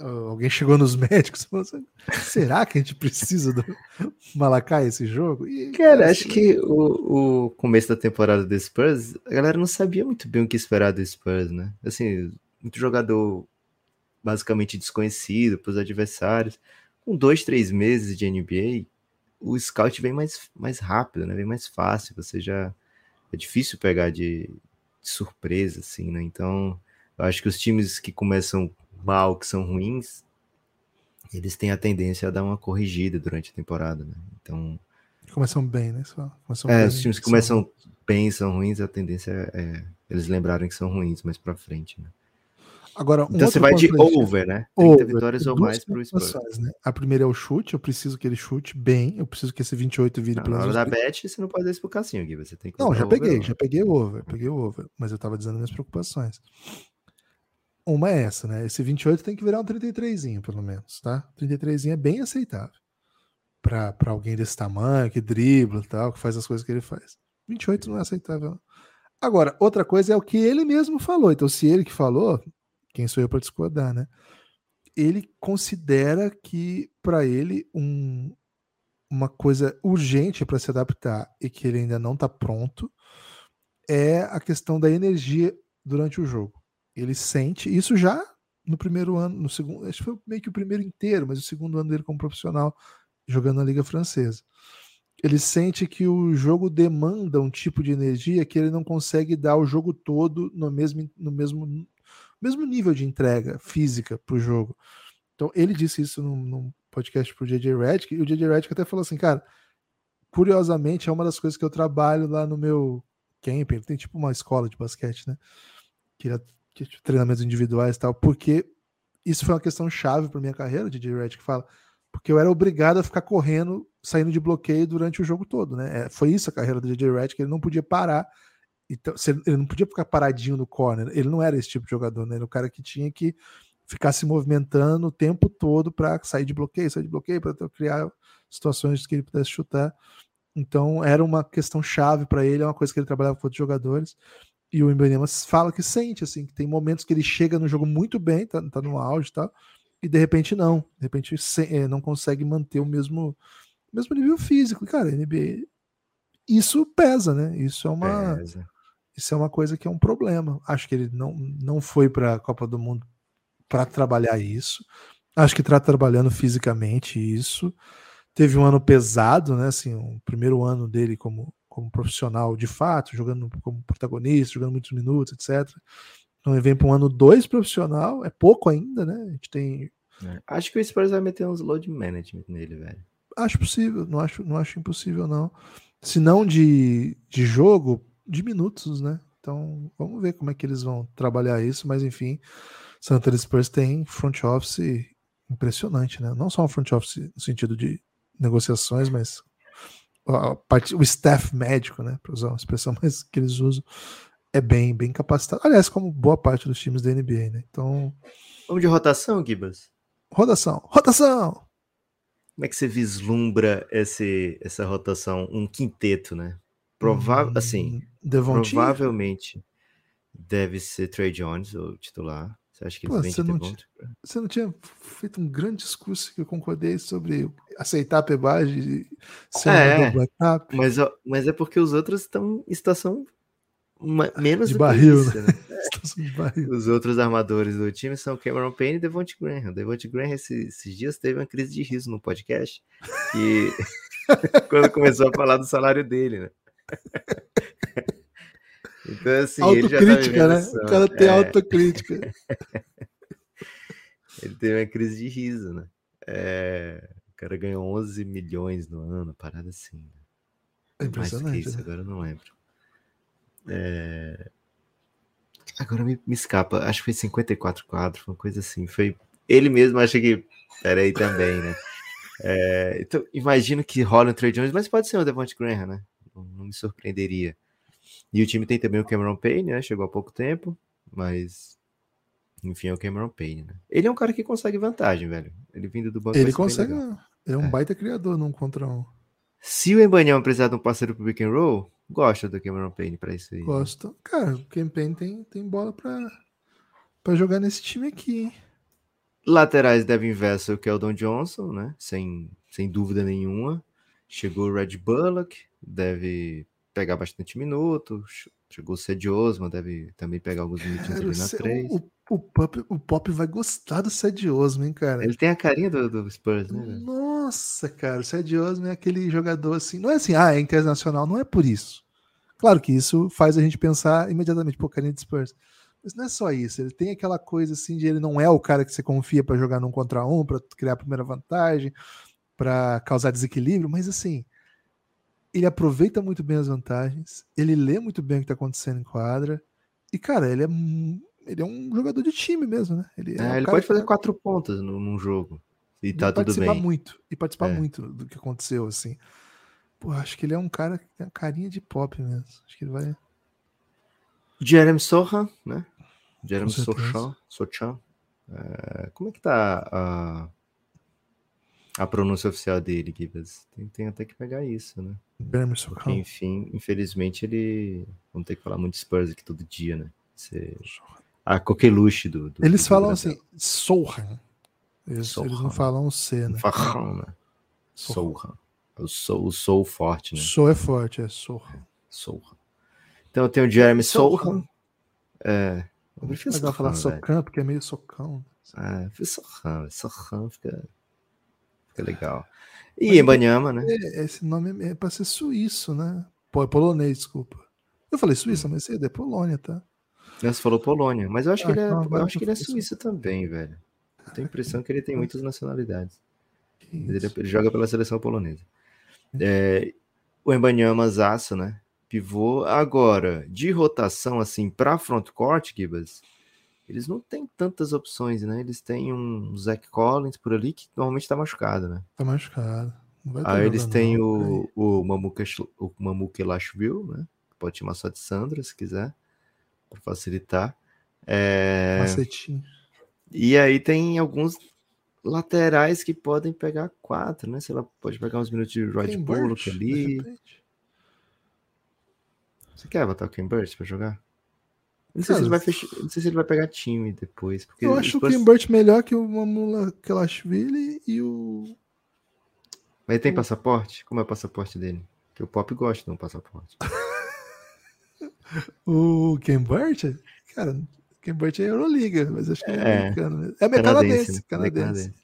uh, alguém chegou nos [laughs] médicos e falou assim, será que a gente precisa do [laughs] Malakai esse jogo? E, Cara, acho que o, o começo da temporada do Spurs, a galera não sabia muito bem o que esperar do Spurs, né? Assim, muito jogador basicamente desconhecido para os adversários com dois, três meses de NBA, o scout vem mais, mais rápido, né? Vem mais fácil. Você já. É difícil pegar de, de surpresa, assim, né? Então, eu acho que os times que começam mal, que são ruins, eles têm a tendência a dar uma corrigida durante a temporada, né? Então. Começam bem, né? Começam é, bem, os times que começam são... bem são ruins, a tendência é eles lembrarem que são ruins mais pra frente, né? Agora, um então você vai de over, né? 30 over, vitórias ou mais para o Spurs. Né? A primeira é o chute, eu preciso que ele chute bem, eu preciso que esse 28 vire pelo menos. Na hora da bet, você não pode dar isso pro Cassinho, Gui, você tem que Não, já peguei, já peguei o over, peguei o over, mas eu tava dizendo minhas preocupações. Uma é essa, né? Esse 28 tem que virar um 33 pelo menos, tá? 33 é bem aceitável para alguém desse tamanho, que dribla e tal, que faz as coisas que ele faz. 28 não é aceitável. Agora, outra coisa é o que ele mesmo falou. Então, se ele que falou, quem sou eu para discordar, né? Ele considera que para ele um, uma coisa urgente para se adaptar e que ele ainda não está pronto é a questão da energia durante o jogo. Ele sente isso já no primeiro ano, no segundo, acho que foi meio que o primeiro inteiro, mas o segundo ano dele como profissional jogando na liga francesa. Ele sente que o jogo demanda um tipo de energia que ele não consegue dar o jogo todo no mesmo, no mesmo mesmo nível de entrega física para o jogo. Então, ele disse isso num, num podcast o JJ Redick, e o JJ Redick até falou assim, cara, curiosamente, é uma das coisas que eu trabalho lá no meu camping, ele tem tipo uma escola de basquete, né? Que, é, que tipo, treinamentos individuais e tal, porque isso foi uma questão chave para minha carreira, o DJ Redick fala, porque eu era obrigado a ficar correndo, saindo de bloqueio durante o jogo todo, né? É, foi isso a carreira do DJ Redick, ele não podia parar então, ele não podia ficar paradinho no corner. Ele não era esse tipo de jogador, né? Ele era o cara que tinha que ficar se movimentando o tempo todo para sair de bloqueio, sair de bloqueio, para criar situações que ele pudesse chutar. Então, era uma questão chave para ele, é uma coisa que ele trabalhava com outros jogadores. E o Embanema fala que sente, assim, que tem momentos que ele chega no jogo muito bem, tá, tá no auge e tal, e de repente não. De repente é, não consegue manter o mesmo, mesmo nível físico. Cara, NBA, isso pesa, né? Isso é uma. Pesa isso é uma coisa que é um problema. Acho que ele não, não foi para a Copa do Mundo para trabalhar isso. Acho que está trabalhando fisicamente isso. Teve um ano pesado, né? Assim, o primeiro ano dele como, como profissional de fato, jogando como protagonista, jogando muitos minutos, etc. Então ele vem para um ano dois profissional, é pouco ainda, né? A gente tem. É. Acho que o Spurs vai meter uns load management nele, velho. Acho possível, não acho, não acho impossível, não. Se não de, de jogo, de minutos, né? Então vamos ver como é que eles vão trabalhar isso, mas enfim, Santa Spurs tem front office impressionante, né? Não só um front office no sentido de negociações, mas parte, o staff médico, né? Para usar uma expressão [laughs] mais que eles usam, é bem, bem capacitado. Aliás, como boa parte dos times da NBA, né? Então. Vamos de rotação, Gibas? Rotação, rotação! Como é que você vislumbra esse, essa rotação, um quinteto, né? Provável, hum, assim, Devontinho? provavelmente deve ser Trey Jones o titular. Você acha que Pô, você, não tinha, você não tinha feito um grande discurso que eu concordei sobre aceitar a pebagem e ser é, backup? Mas, mas é porque os outros estão em situação menos de barril, isso, né? [laughs] Os outros armadores do time são Cameron Payne e Devonte Graham. Devonte Graham esses, esses dias teve uma crise de riso no podcast que [laughs] [laughs] quando começou a falar do salário dele, né? [laughs] Então, assim, autocrítica, né? O cara tem é... autocrítica. [laughs] ele teve uma crise de riso, né? É... O cara ganhou 11 milhões no ano, parada assim. É impressionante. isso, né? agora eu não lembro. É... Agora me, me, escapa, acho que foi 54 quadros, uma coisa assim. Foi ele mesmo, acho que. Peraí também, né? [laughs] É... Então, imagino que rola Trey Jones, mas pode ser o Devontae Graham, né? Não, me surpreenderia. E o time tem também o Cameron Payne, né? Chegou há pouco tempo, mas. Enfim, é o Cameron Payne, né? Ele é um cara que consegue vantagem, velho. Ele vindo do banco. Ele consegue. Ele é um é. baita criador num contra um. Se o Embanyama precisar de um parceiro pro pick and roll, gosta do Cameron Payne para isso aí. Gosto. Cara, o Cameron Payne tem, tem bola para jogar nesse time aqui. Laterais Devin Vessel, Keldon Johnson, né? Sem, sem dúvida nenhuma. Chegou o Red Bullock, deve pegar bastante minutos. Chegou o Ced Osman, deve também pegar alguns minutos ali na 3. O, o, Pop, o Pop vai gostar do Ced Osman, hein, cara? Ele tem a carinha do, do Spurs, né? Nossa, cara, o Ced Osman é aquele jogador assim. Não é assim, ah, é internacional, não é por isso. Claro que isso faz a gente pensar imediatamente, pô, carinha de Spurs. Mas não é só isso, ele tem aquela coisa assim de ele não é o cara que você confia para jogar num contra um, para criar a primeira vantagem, para causar desequilíbrio, mas assim, ele aproveita muito bem as vantagens, ele lê muito bem o que está acontecendo em quadra, e, cara, ele é, ele é um jogador de time mesmo, né? Ele, é, é ele pode fazer quatro pontas num jogo. E tá tudo bem. muito, e participar é. muito do que aconteceu, assim. Pô, acho que ele é um cara que tem uma carinha de pop mesmo. Acho que ele vai. Jeremy Sohan, né? Jeremy Sochan. Sochan. É, como é que tá a, a pronúncia oficial dele, Gibas? Tem, tem até que pegar isso, né? Sochan. Enfim, infelizmente ele. Vamos ter que falar muito de Spurs aqui todo dia, né? Ser a coqueluche do, do. Eles do falam Brasil. assim, Sohan. Eles, eles, não falam o C, né? Farrão, né? Sohan. O sou, o sou forte, né? Sou é forte, é Sohan. Sohan. Então eu tenho o Jeremy Sohan. É. Eu prefiro Sohan, falar Socan, porque é meio socão. É, eu Sohan. Sohan fica, fica legal. E Embanyama, né? É, esse nome é, é para ser suíço, né? Pô, é polonês, desculpa. Eu falei Suíça, hum. mas é de Polônia, tá? Você falou Polônia, mas eu acho ah, que ele é, então, eu acho que ele é suíço também, velho. Tenho a impressão que ele tem muitas nacionalidades. Ele, ele, joga pela seleção polonesa. É, o Embanyama Zaço, né? Pivô. Agora, de rotação, assim, para frontcourt, Gibas, eles não têm tantas opções, né? Eles têm um Zach Collins por ali, que normalmente tá machucado, né? Tá machucado. Aí eles têm o, o Mamuka, o Mamuka Lashville, né? Pode chamar só de Sandra, se quiser, para facilitar. É... Macetinho. E aí tem alguns laterais que podem pegar quatro, né? Se ela pode pegar uns minutos de Rod Bullock ali. Você quer botar o Ken Burt pra jogar? Não sei, se ele vai fechar, não sei se ele vai pegar time depois. Porque eu acho o Ken Burt melhor que o Mamula Kelashvili e o. Mas ele tem o... passaporte? Como é o passaporte dele? Que o Pop gosta de um passaporte. [laughs] o Ken Burt? Cara, Cambridge é Euroliga, mas acho que é, é americano. É canadense, canadense. Né? canadense.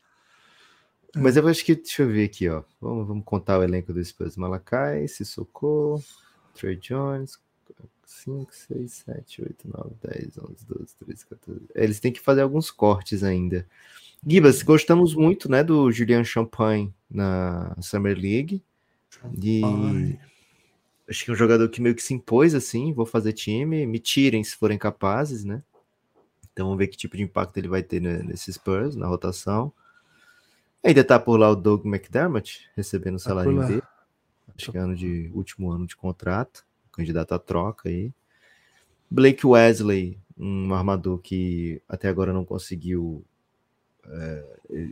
É. Mas eu acho que, deixa eu ver aqui, ó. Vamos, vamos contar o elenco do Spurs. Malakai, Sissoko, Trey Jones, 5, 6, 7, 8, 9, 10, 11, 12, 13, 14. Eles têm que fazer alguns cortes ainda. Gibas, gostamos muito, né, do Julian Champagne na Summer League. E acho que é um jogador que meio que se impôs assim, vou fazer time, me tirem se forem capazes, né? Então vamos ver que tipo de impacto ele vai ter nesse Spurs, na rotação. Ainda tá por lá o Doug McDermott, recebendo o tá salário dele. Acho que é ano de último ano de contrato, candidato à troca aí. Blake Wesley, um armador que até agora não conseguiu. É,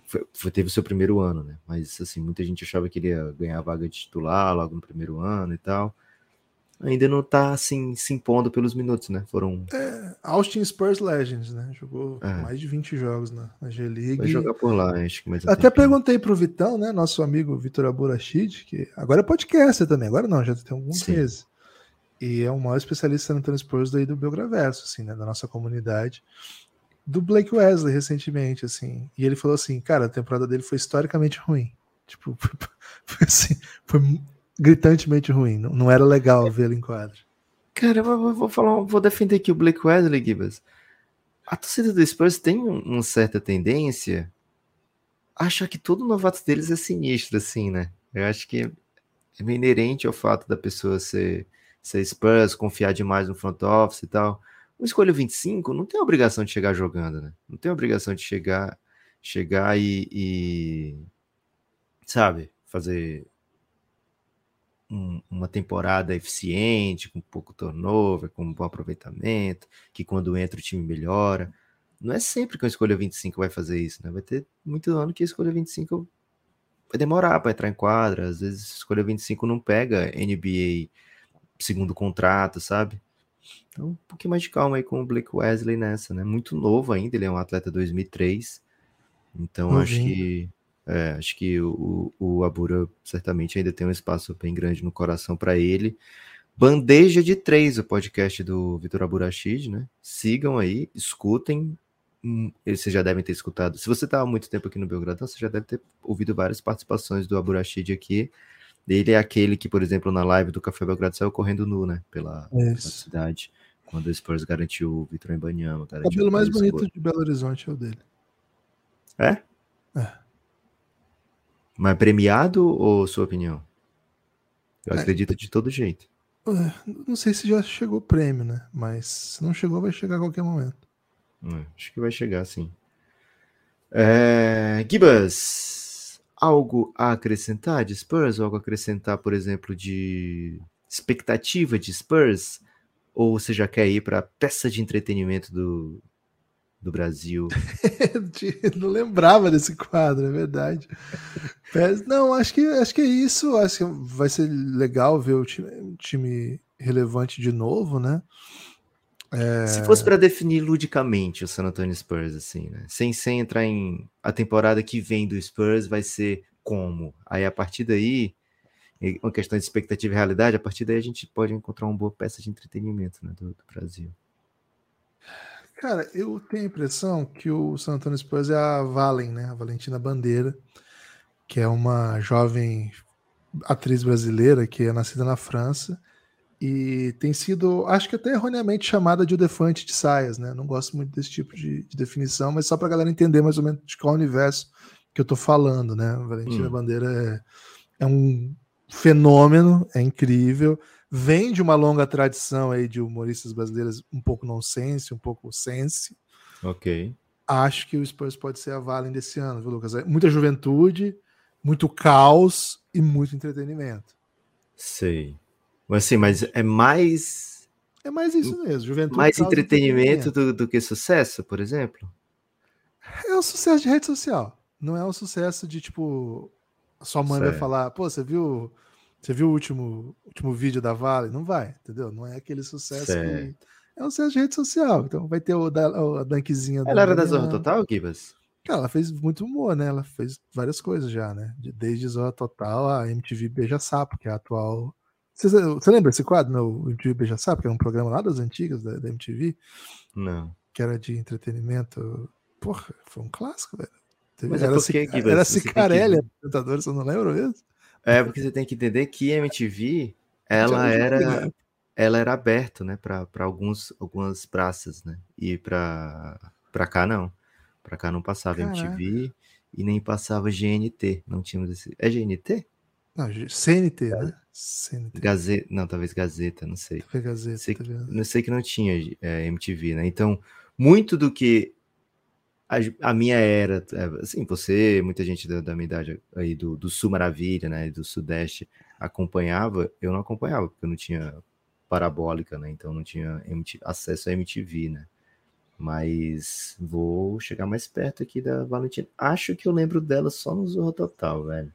foi, foi, teve o seu primeiro ano, né? Mas assim, muita gente achava que ele ia ganhar a vaga de titular logo no primeiro ano e tal ainda não tá assim se impondo pelos minutos, né? Foram. É, Austin Spurs Legends, né? Jogou é. mais de 20 jogos na, na G-League. Vai jogar por lá, acho que mais Até perguntei pro Vitão, né? Nosso amigo Vitor Aburachid, que agora é podcaster também, agora não, já tem alguns Sim. meses. E é o maior especialista Antonio Spurs daí do Belgraverso, assim, né? Da nossa comunidade. Do Blake Wesley, recentemente, assim. E ele falou assim, cara, a temporada dele foi historicamente ruim. Tipo, [laughs] foi, assim, foi gritantemente ruim. Não, não era legal vê-lo em quadro. Cara, eu vou, falar, vou defender aqui o Blake Wesley, Gibbs. A torcida do Spurs tem uma certa tendência a achar que todo novato deles é sinistro, assim, né? Eu acho que é meio inerente ao fato da pessoa ser, ser Spurs, confiar demais no front office e tal. O escolha 25 não tem obrigação de chegar jogando, né? Não tem obrigação de chegar, chegar e, e sabe, fazer um, uma temporada eficiente, com pouco turnover, com um bom aproveitamento, que quando entra o time melhora. Não é sempre que a escolha 25 vai fazer isso, né? Vai ter muito ano que a escolha 25 vai demorar para entrar em quadra. Às vezes a escolha 25 não pega NBA segundo contrato, sabe? Então, um pouquinho mais de calma aí com o Blake Wesley nessa, né? Muito novo ainda, ele é um atleta 2003. Então, uhum. acho que é, acho que o, o Abura certamente ainda tem um espaço bem grande no coração para ele. Bandeja de Três, o podcast do Vitor Aburachid, né? Sigam aí, escutem. Hum, vocês já devem ter escutado. Se você está há muito tempo aqui no Belgradão, você já deve ter ouvido várias participações do Aburachid aqui. Ele é aquele que, por exemplo, na live do Café Belgrado saiu correndo nu, né? Pela, pela cidade, quando o Spurs garantiu o Vitor Embanyama. O cabelo mais bonito de Belo Horizonte é o dele. É? É. Mas premiado ou sua opinião? Eu é. acredito de todo jeito. É, não sei se já chegou o prêmio, né? Mas se não chegou, vai chegar a qualquer momento. É, acho que vai chegar, sim. É... Gibas, algo a acrescentar de Spurs? Algo a acrescentar, por exemplo, de expectativa de Spurs? Ou você já quer ir para a peça de entretenimento do, do Brasil. [laughs] não lembrava desse quadro, é verdade. Não, acho que, acho que é isso. Acho que vai ser legal ver o time, time relevante de novo, né? É... Se fosse para definir ludicamente o San Antonio Spurs, assim, né? Sem, sem entrar em a temporada que vem do Spurs, vai ser como? Aí a partir daí, uma questão de expectativa e realidade, a partir daí a gente pode encontrar uma boa peça de entretenimento né, do, do Brasil. Cara, eu tenho a impressão que o San Antonio Spurs é a Valen, né? A Valentina Bandeira, que é uma jovem atriz brasileira que é nascida na França e tem sido, acho que até erroneamente chamada de o defante de saias, né? Não gosto muito desse tipo de, de definição, mas só para a galera entender mais ou menos de qual universo que eu tô falando, né? Valentina hum. Bandeira é, é um fenômeno, é incrível vem de uma longa tradição aí de humoristas brasileiros um pouco nonsense, um pouco sense. Ok. Acho que o Spurs pode ser a Valen desse ano, viu, Lucas? É muita juventude, muito caos e muito entretenimento. Sei. Mas assim, mas é mais. É mais isso mesmo, juventude. Mais entretenimento, entretenimento. Do, do que sucesso, por exemplo? É um sucesso de rede social. Não é um sucesso de tipo. Sua mãe certo. vai falar, pô, você viu você viu o último, último vídeo da Vale? Não vai, entendeu? Não é aquele sucesso que... É um sucesso de rede social. Então vai ter o da, a Danquezinha. Ela era da Zorra Total, Gibas? Cara, ela fez muito humor, né? Ela fez várias coisas já, né? Desde Zorra Total a MTV Beija Sapo, que é a atual. Você, você lembra esse quadro, no MTV Beija Sapo, que era um programa lá das antigas da, da MTV? Não. Que era de entretenimento. Porra, foi um clássico, velho. Mas é era, é porque, Gibas, era Cicarelli, que... apresentadora, você não lembra mesmo? É, porque você tem que entender que a MTV, ela era, ela era aberta, né, para alguns algumas praças, né? E para para cá não. Para cá não passava Caraca. MTV e nem passava GNT. Não tínhamos esse. É GNT? Não, CNT, né? CNT. Gazeta, não, talvez Gazeta, não sei. Gazeta, sei, tá não sei que não tinha é, MTV, né? Então, muito do que a, a, minha era, é, assim, você, muita gente da, da minha idade aí do, do, Sul Maravilha, né, do Sudeste, acompanhava, eu não acompanhava, porque eu não tinha parabólica, né, então não tinha acesso a MTV, né, mas vou chegar mais perto aqui da Valentina. Acho que eu lembro dela só no Zorro Total, velho.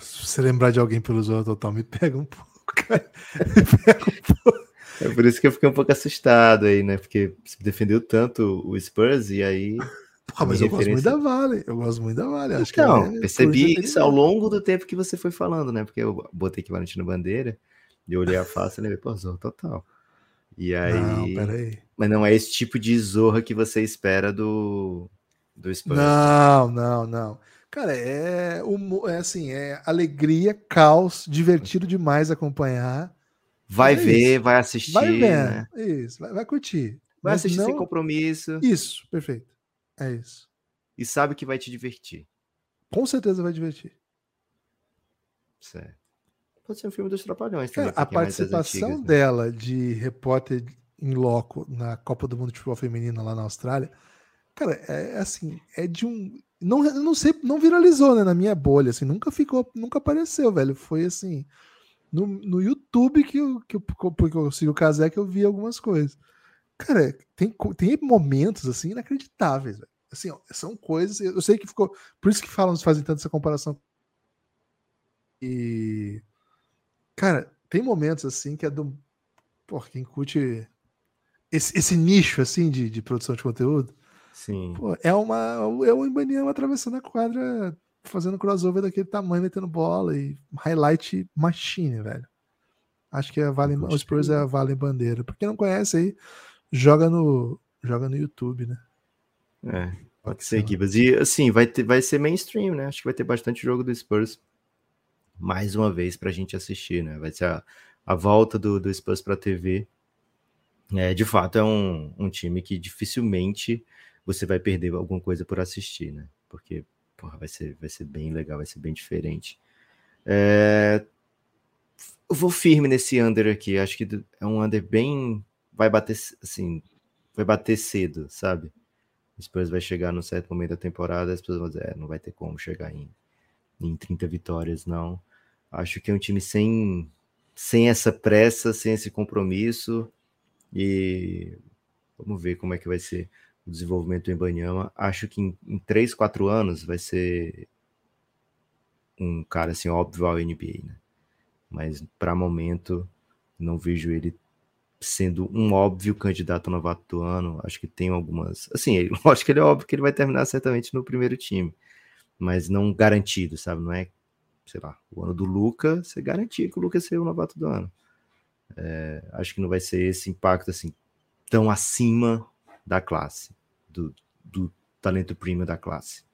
Se você lembrar de alguém pelo Zorro Total, me pega um pouco, cara. [laughs] Me pega um pouco. É por isso que eu fiquei um pouco assustado aí, né? Porque você defendeu tanto o Spurs e aí. Porra, mas eu referência... gosto muito da Vale. Eu gosto muito da Vale. Acho então, que é percebi isso ao longo do tempo que você foi falando, né? Porque eu botei aqui Valentino Bandeira. E eu olhei a face e lembrei, pô, Zorra total. E aí. Não, peraí. Mas não é esse tipo de Zorra que você espera do, do Spurs. Não, não, não. Cara, é, é assim, é alegria, caos, divertido demais acompanhar. Vai É ver, isso. vai assistir. Vai vendo, né? isso, vai, vai curtir. Vai assistir sem não- compromisso Isso, perfeito. É isso. e sabe que vai te divertir. Com certeza vai divertir. Certo. Pode ser um filme dos Trapalhões Cara, a é participação antigas, né? dela de repórter em loco na Copa do Mundo de Futebol Feminino lá na Austrália, cara, é assim, é de um. Não, não sei, não viralizou, né, na minha bolha, assim, nunca ficou, nunca apareceu, velho. Foi assim, no, no YouTube que eu, que eu, porque eu sigo o Casé que eu vi algumas coisas. Cara, tem, tem momentos, assim, inacreditáveis, velho. Assim, ó, são coisas, eu eu sei que ficou, por isso que falam, fazem tanto essa comparação. E, cara, tem momentos, assim, que é do, pô, quem curte esse, esse nicho, assim, de, de produção de conteúdo, Sim. Pô, é uma é o Ibaniama atravessando a quadra, fazendo crossover daquele tamanho, metendo bola e highlight machine, velho. Acho que é Vale, o Spurs é a Vale Bandeira. Pra quem não conhece aí, joga no joga no YouTube, né? É, pode ser, Gibas. E assim, vai, ter, vai ser mainstream, né? Acho que vai ter bastante jogo do Spurs mais uma vez pra gente assistir, né? Vai ser a, a volta do, do Spurs pra TV. É, de fato, é um, um time que dificilmente você vai perder alguma coisa por assistir, né? Porque porra, vai, ser, vai ser bem legal, vai ser bem diferente. É, eu vou firme nesse under aqui. Acho que é um under bem. Vai bater assim. Vai bater cedo, sabe? Spurs vai chegar num certo momento da temporada, as pessoas vão dizer, é, não vai ter como chegar em, em 30 vitórias, não. Acho que é um time sem, sem essa pressa, sem esse compromisso. E vamos ver como é que vai ser o desenvolvimento do Embanyama. Acho que em, em 3, 4 anos vai ser um cara assim óbvio ao NBA, né? Mas para momento não vejo ele sendo um óbvio candidato a novato do ano. Acho que tem algumas, assim, ele, [laughs] acho que ele é óbvio que ele vai terminar certamente no primeiro time, mas não garantido, sabe? Não é, sei lá, o ano do Luca, você garantia que o Luca seria o novato do ano. É, acho que não vai ser esse impacto assim tão acima da classe, do, do talento premium da classe.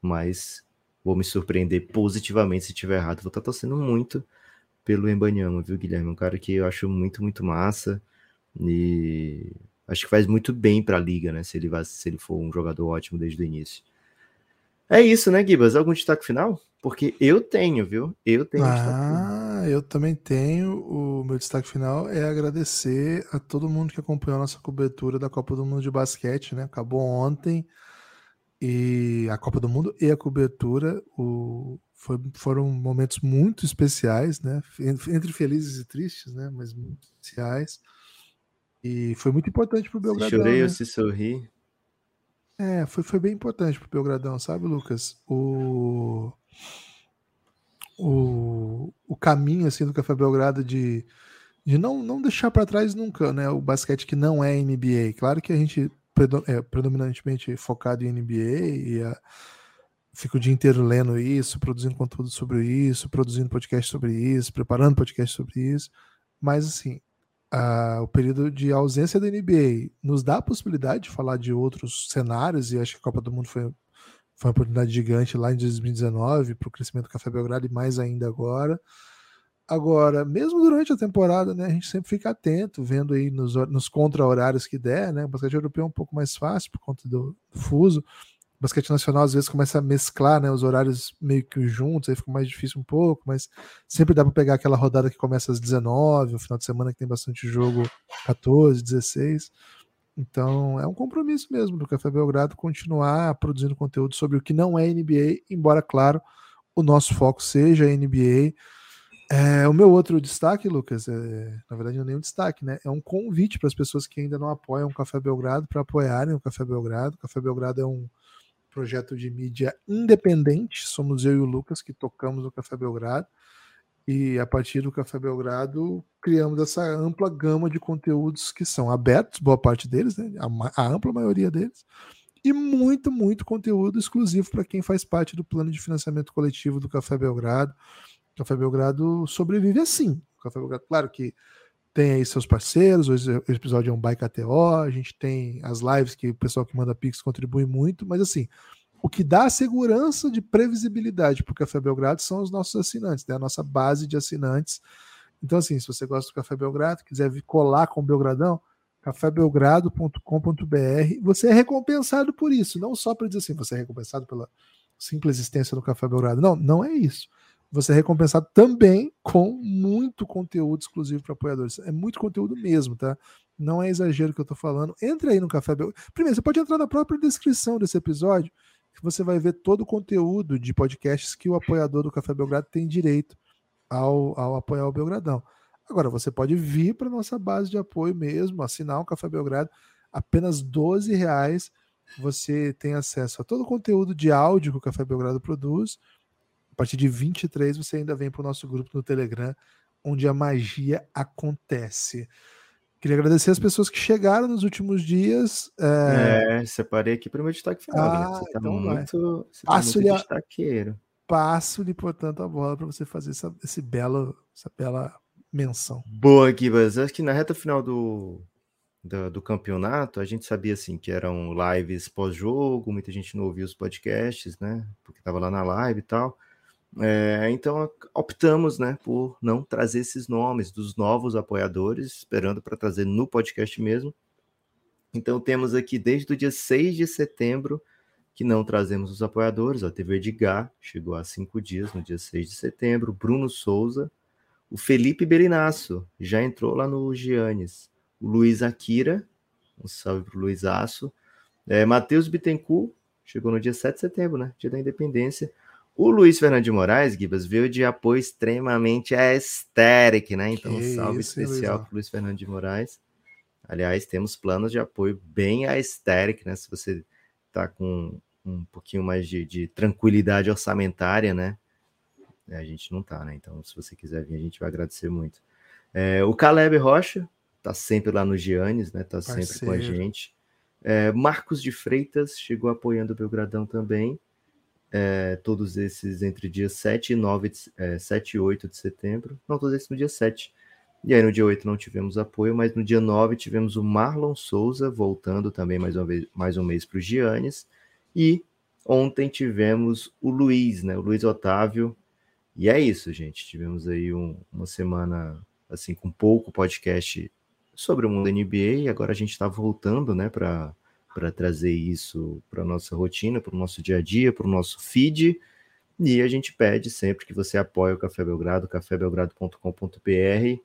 Mas vou me surpreender positivamente se tiver errado. Vou estar torcendo muito pelo Embanyama, viu, Guilherme? Um cara que eu acho muito, muito massa e acho que faz muito bem para a liga, né? Se ele, vai, se ele for um jogador ótimo desde o início. É isso, né, Gibas? Algum destaque final? Porque eu tenho, viu? Eu tenho um destaque final. Eu também tenho. O meu destaque final é agradecer a todo mundo que acompanhou a nossa cobertura da Copa do Mundo de Basquete, né? Acabou ontem e a Copa do Mundo e a cobertura o, foi, foram momentos muito especiais, né? Entre felizes e tristes, né? Mas muito especiais. E foi muito importante para o Se Belgradão. chorei né? ou se sorri. É, foi, foi bem importante pro Belgradão, sabe, Lucas? O, o, o caminho assim do Café Belgrado de, de não, não deixar para trás nunca, né? O basquete que não é NBA. Claro que a gente é predominantemente focado em NBA e a, fica o dia inteiro lendo isso, produzindo conteúdo sobre isso, produzindo podcast sobre isso, preparando podcast sobre isso. Mas assim, a- o período de ausência da NBA nos dá a possibilidade de falar de outros cenários, e acho que a Copa do Mundo foi, foi uma oportunidade gigante lá em 2019 para o crescimento do Café Belgrado e mais ainda agora. Agora, mesmo durante a temporada, né, a gente sempre fica atento, vendo aí nos, nos contra-horários que der, né? O basquete europeu é um pouco mais fácil por conta do, do fuso. O basquete nacional às vezes começa a mesclar né, os horários meio que juntos, aí fica mais difícil um pouco, mas sempre dá para pegar aquela rodada que começa às 19, o final de semana que tem bastante jogo 14, 16. Então é um compromisso mesmo do Café Belgrado continuar produzindo conteúdo sobre o que não é NBA, embora, claro, o nosso foco seja NBA. É, o meu outro destaque, Lucas, é, na verdade não é nenhum destaque, né? É um convite para as pessoas que ainda não apoiam o Café Belgrado para apoiarem o Café Belgrado. O Café Belgrado é um projeto de mídia independente. Somos eu e o Lucas que tocamos o Café Belgrado. E a partir do Café Belgrado, criamos essa ampla gama de conteúdos que são abertos, boa parte deles, né? a, a ampla maioria deles, e muito, muito conteúdo exclusivo para quem faz parte do plano de financiamento coletivo do Café Belgrado. O Café Belgrado sobrevive assim. O Café Belgrado, claro que tem aí seus parceiros, hoje o episódio é um Bike KTO, a gente tem as lives que o pessoal que manda Pix contribui muito, mas assim, o que dá segurança de previsibilidade para o Café Belgrado são os nossos assinantes, né? a nossa base de assinantes. Então, assim, se você gosta do Café Belgrado, quiser vir colar com o Belgradão, cafébelgrado.com.br, você é recompensado por isso, não só para dizer assim, você é recompensado pela simples existência do Café Belgrado. Não, não é isso você é recompensado também com muito conteúdo exclusivo para apoiadores. É muito conteúdo mesmo, tá? Não é exagero que eu estou falando. Entre aí no Café Belgrado. Primeiro, você pode entrar na própria descrição desse episódio, que você vai ver todo o conteúdo de podcasts que o apoiador do Café Belgrado tem direito ao, ao apoiar o Belgradão. Agora, você pode vir para nossa base de apoio mesmo, assinar o Café Belgrado, apenas 12 reais. Você tem acesso a todo o conteúdo de áudio que o Café Belgrado produz a partir de 23 você ainda vem para o nosso grupo no Telegram, onde a magia acontece. Queria agradecer as pessoas que chegaram nos últimos dias. É, é separei aqui para o meu destaque final. Ah, você está então muito, você tá muito destaqueiro. Passo-lhe, portanto, a bola para você fazer essa, esse belo, essa bela menção. Boa, Gibas. Acho que na reta final do, do, do, campeonato, a gente sabia assim que eram lives pós-jogo, muita gente não ouvia os podcasts, né? Porque estava lá na live e tal. É, então optamos né, por não trazer esses nomes dos novos apoiadores, esperando para trazer no podcast mesmo. Então temos aqui desde o dia 6 de setembro que não trazemos os apoiadores. A TV Edgar chegou há cinco dias, no dia 6 de setembro. Bruno Souza, o Felipe Berinaço já entrou lá no Giannis. O Luiz Akira, um salve para o Luiz Aço. É, Matheus Bittencourt chegou no dia 7 de setembro, né? Dia da Independência. O Luiz Fernando de Moraes, Gibas, veio de apoio extremamente aesthetic, né? Então, que salve isso, especial para Luiz Fernando de Moraes. Aliás, temos planos de apoio bem aesthetic, né? Se você está com um pouquinho mais de, de, tranquilidade orçamentária, né? A gente não tá, né? Então, se você quiser vir, a gente vai agradecer muito. É, o Caleb Rocha tá sempre lá no Giannis, né? Tá Parceiro. sempre com a gente. É, Marcos de Freitas chegou apoiando o Belgradão também é, todos esses entre dias 7 e 9, é, 7 e 8 de setembro. Não, todos esses no dia 7. E aí no dia 8 não tivemos apoio, mas no dia 9 tivemos o Marlon Souza voltando também mais, uma vez, mais um mês para o Giannis. E ontem tivemos o Luiz, né? O Luiz Otávio. E é isso, gente. Tivemos aí um, uma semana assim com pouco podcast sobre o mundo NBA e agora a gente está voltando, né, para para trazer isso para nossa rotina, para o nosso dia a dia, para o nosso feed. E a gente pede sempre que você apoie o Café Belgrado, cafébelgrado.com.br.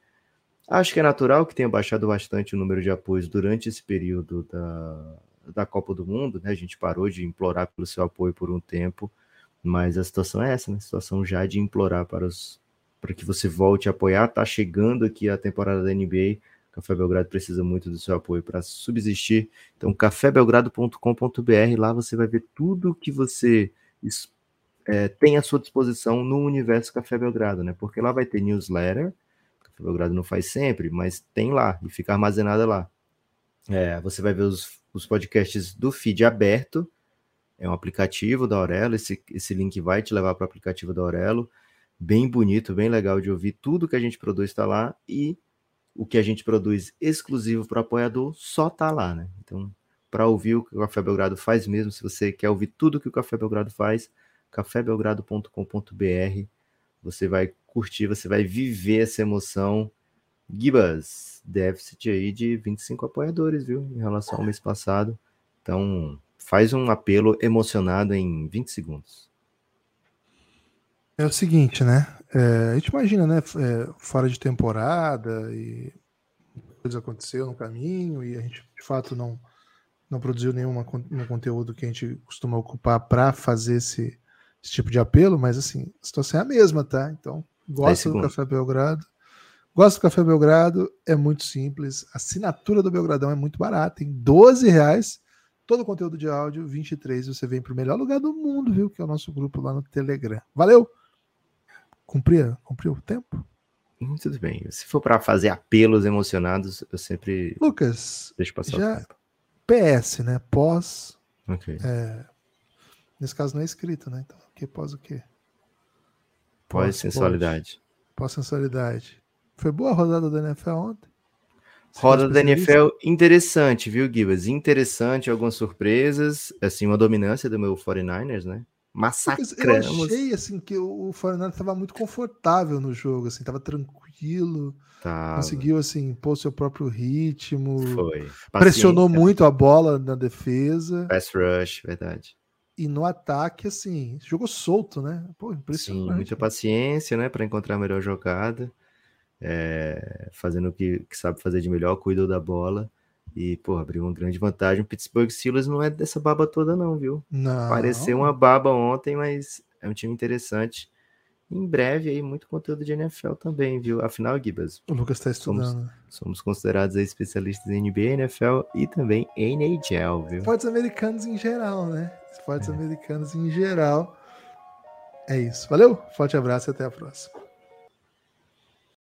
Acho que é natural que tenha baixado bastante o número de apoios durante esse período da, da Copa do Mundo, né? A gente parou de implorar pelo seu apoio por um tempo, mas a situação é essa, né? A situação já de implorar para os para que você volte a apoiar. Tá chegando aqui a temporada da NBA. Café Belgrado precisa muito do seu apoio para subsistir. Então, cafébelgrado.com.br, lá você vai ver tudo que você é, tem à sua disposição no universo Café Belgrado, né? Porque lá vai ter newsletter, Café Belgrado não faz sempre, mas tem lá e fica armazenada lá. É, você vai ver os, os podcasts do feed aberto, é um aplicativo da Aurelo, esse, esse link vai te levar para o aplicativo da Aurelo, bem bonito, bem legal de ouvir, tudo que a gente produz está lá, e o que a gente produz exclusivo para apoiador só tá lá, né? Então, para ouvir o que o Café Belgrado faz mesmo, se você quer ouvir tudo que o Café Belgrado faz, cafébelgrado.com.br, você vai curtir, você vai viver essa emoção. Gibas, déficit aí de 25 apoiadores, viu? Em relação ao mês passado. Então, faz um apelo emocionado em 20 segundos. É o seguinte, né? É, a gente imagina, né? É, fora de temporada e coisa aconteceu no caminho e a gente de fato não não produziu nenhuma, nenhum conteúdo que a gente costuma ocupar para fazer esse, esse, tipo de apelo, mas assim, a situação é a mesma, tá? Então, gosta do Café Belgrado. Gosta do Café Belgrado, é muito simples. A assinatura do Belgradão é muito barata, em 12 reais. Todo o conteúdo de áudio, 23, você vem para o melhor lugar do mundo, viu? Que é o nosso grupo lá no Telegram. Valeu! Cumpria, cumpriu o tempo? Hum, tudo bem. Se for para fazer apelos emocionados, eu sempre. Lucas, deixa passar já... PS, né? Pós. É... Nesse caso não é escrito, né? Então, que pós o quê? Pós-sensualidade. Pós-sensualidade. Foi boa a rodada da NFL ontem? Roda da NFL interessante, viu, Gibas? Interessante, algumas surpresas, assim, uma dominância do meu 49ers, né? Massacramos. Eu achei, assim, que o 49ers estava muito confortável no jogo, assim, estava tranquilo, Tava. conseguiu, assim, pôr seu próprio ritmo. Foi. Pressionou muito a bola na defesa. Pass rush, verdade. E no ataque, assim, jogou solto, né? Pô, Sim, impressionante. muita paciência, né, para encontrar a melhor jogada. É, fazendo o que, que sabe fazer de melhor, cuidou da bola e, pô, abriu uma grande vantagem. O Pittsburgh Steelers não é dessa baba toda, não, viu? Não. Pareceu uma baba ontem, mas é um time interessante. Em breve aí, muito conteúdo de NFL também, viu? Afinal, Gibas, O Lucas está Somos- estudando. somos considerados aí especialistas em NBA, NFL e também NHL, viu? Esportes americanos em geral, né? Esportes É. americanos em geral. É isso. Valeu, forte abraço e até a próxima.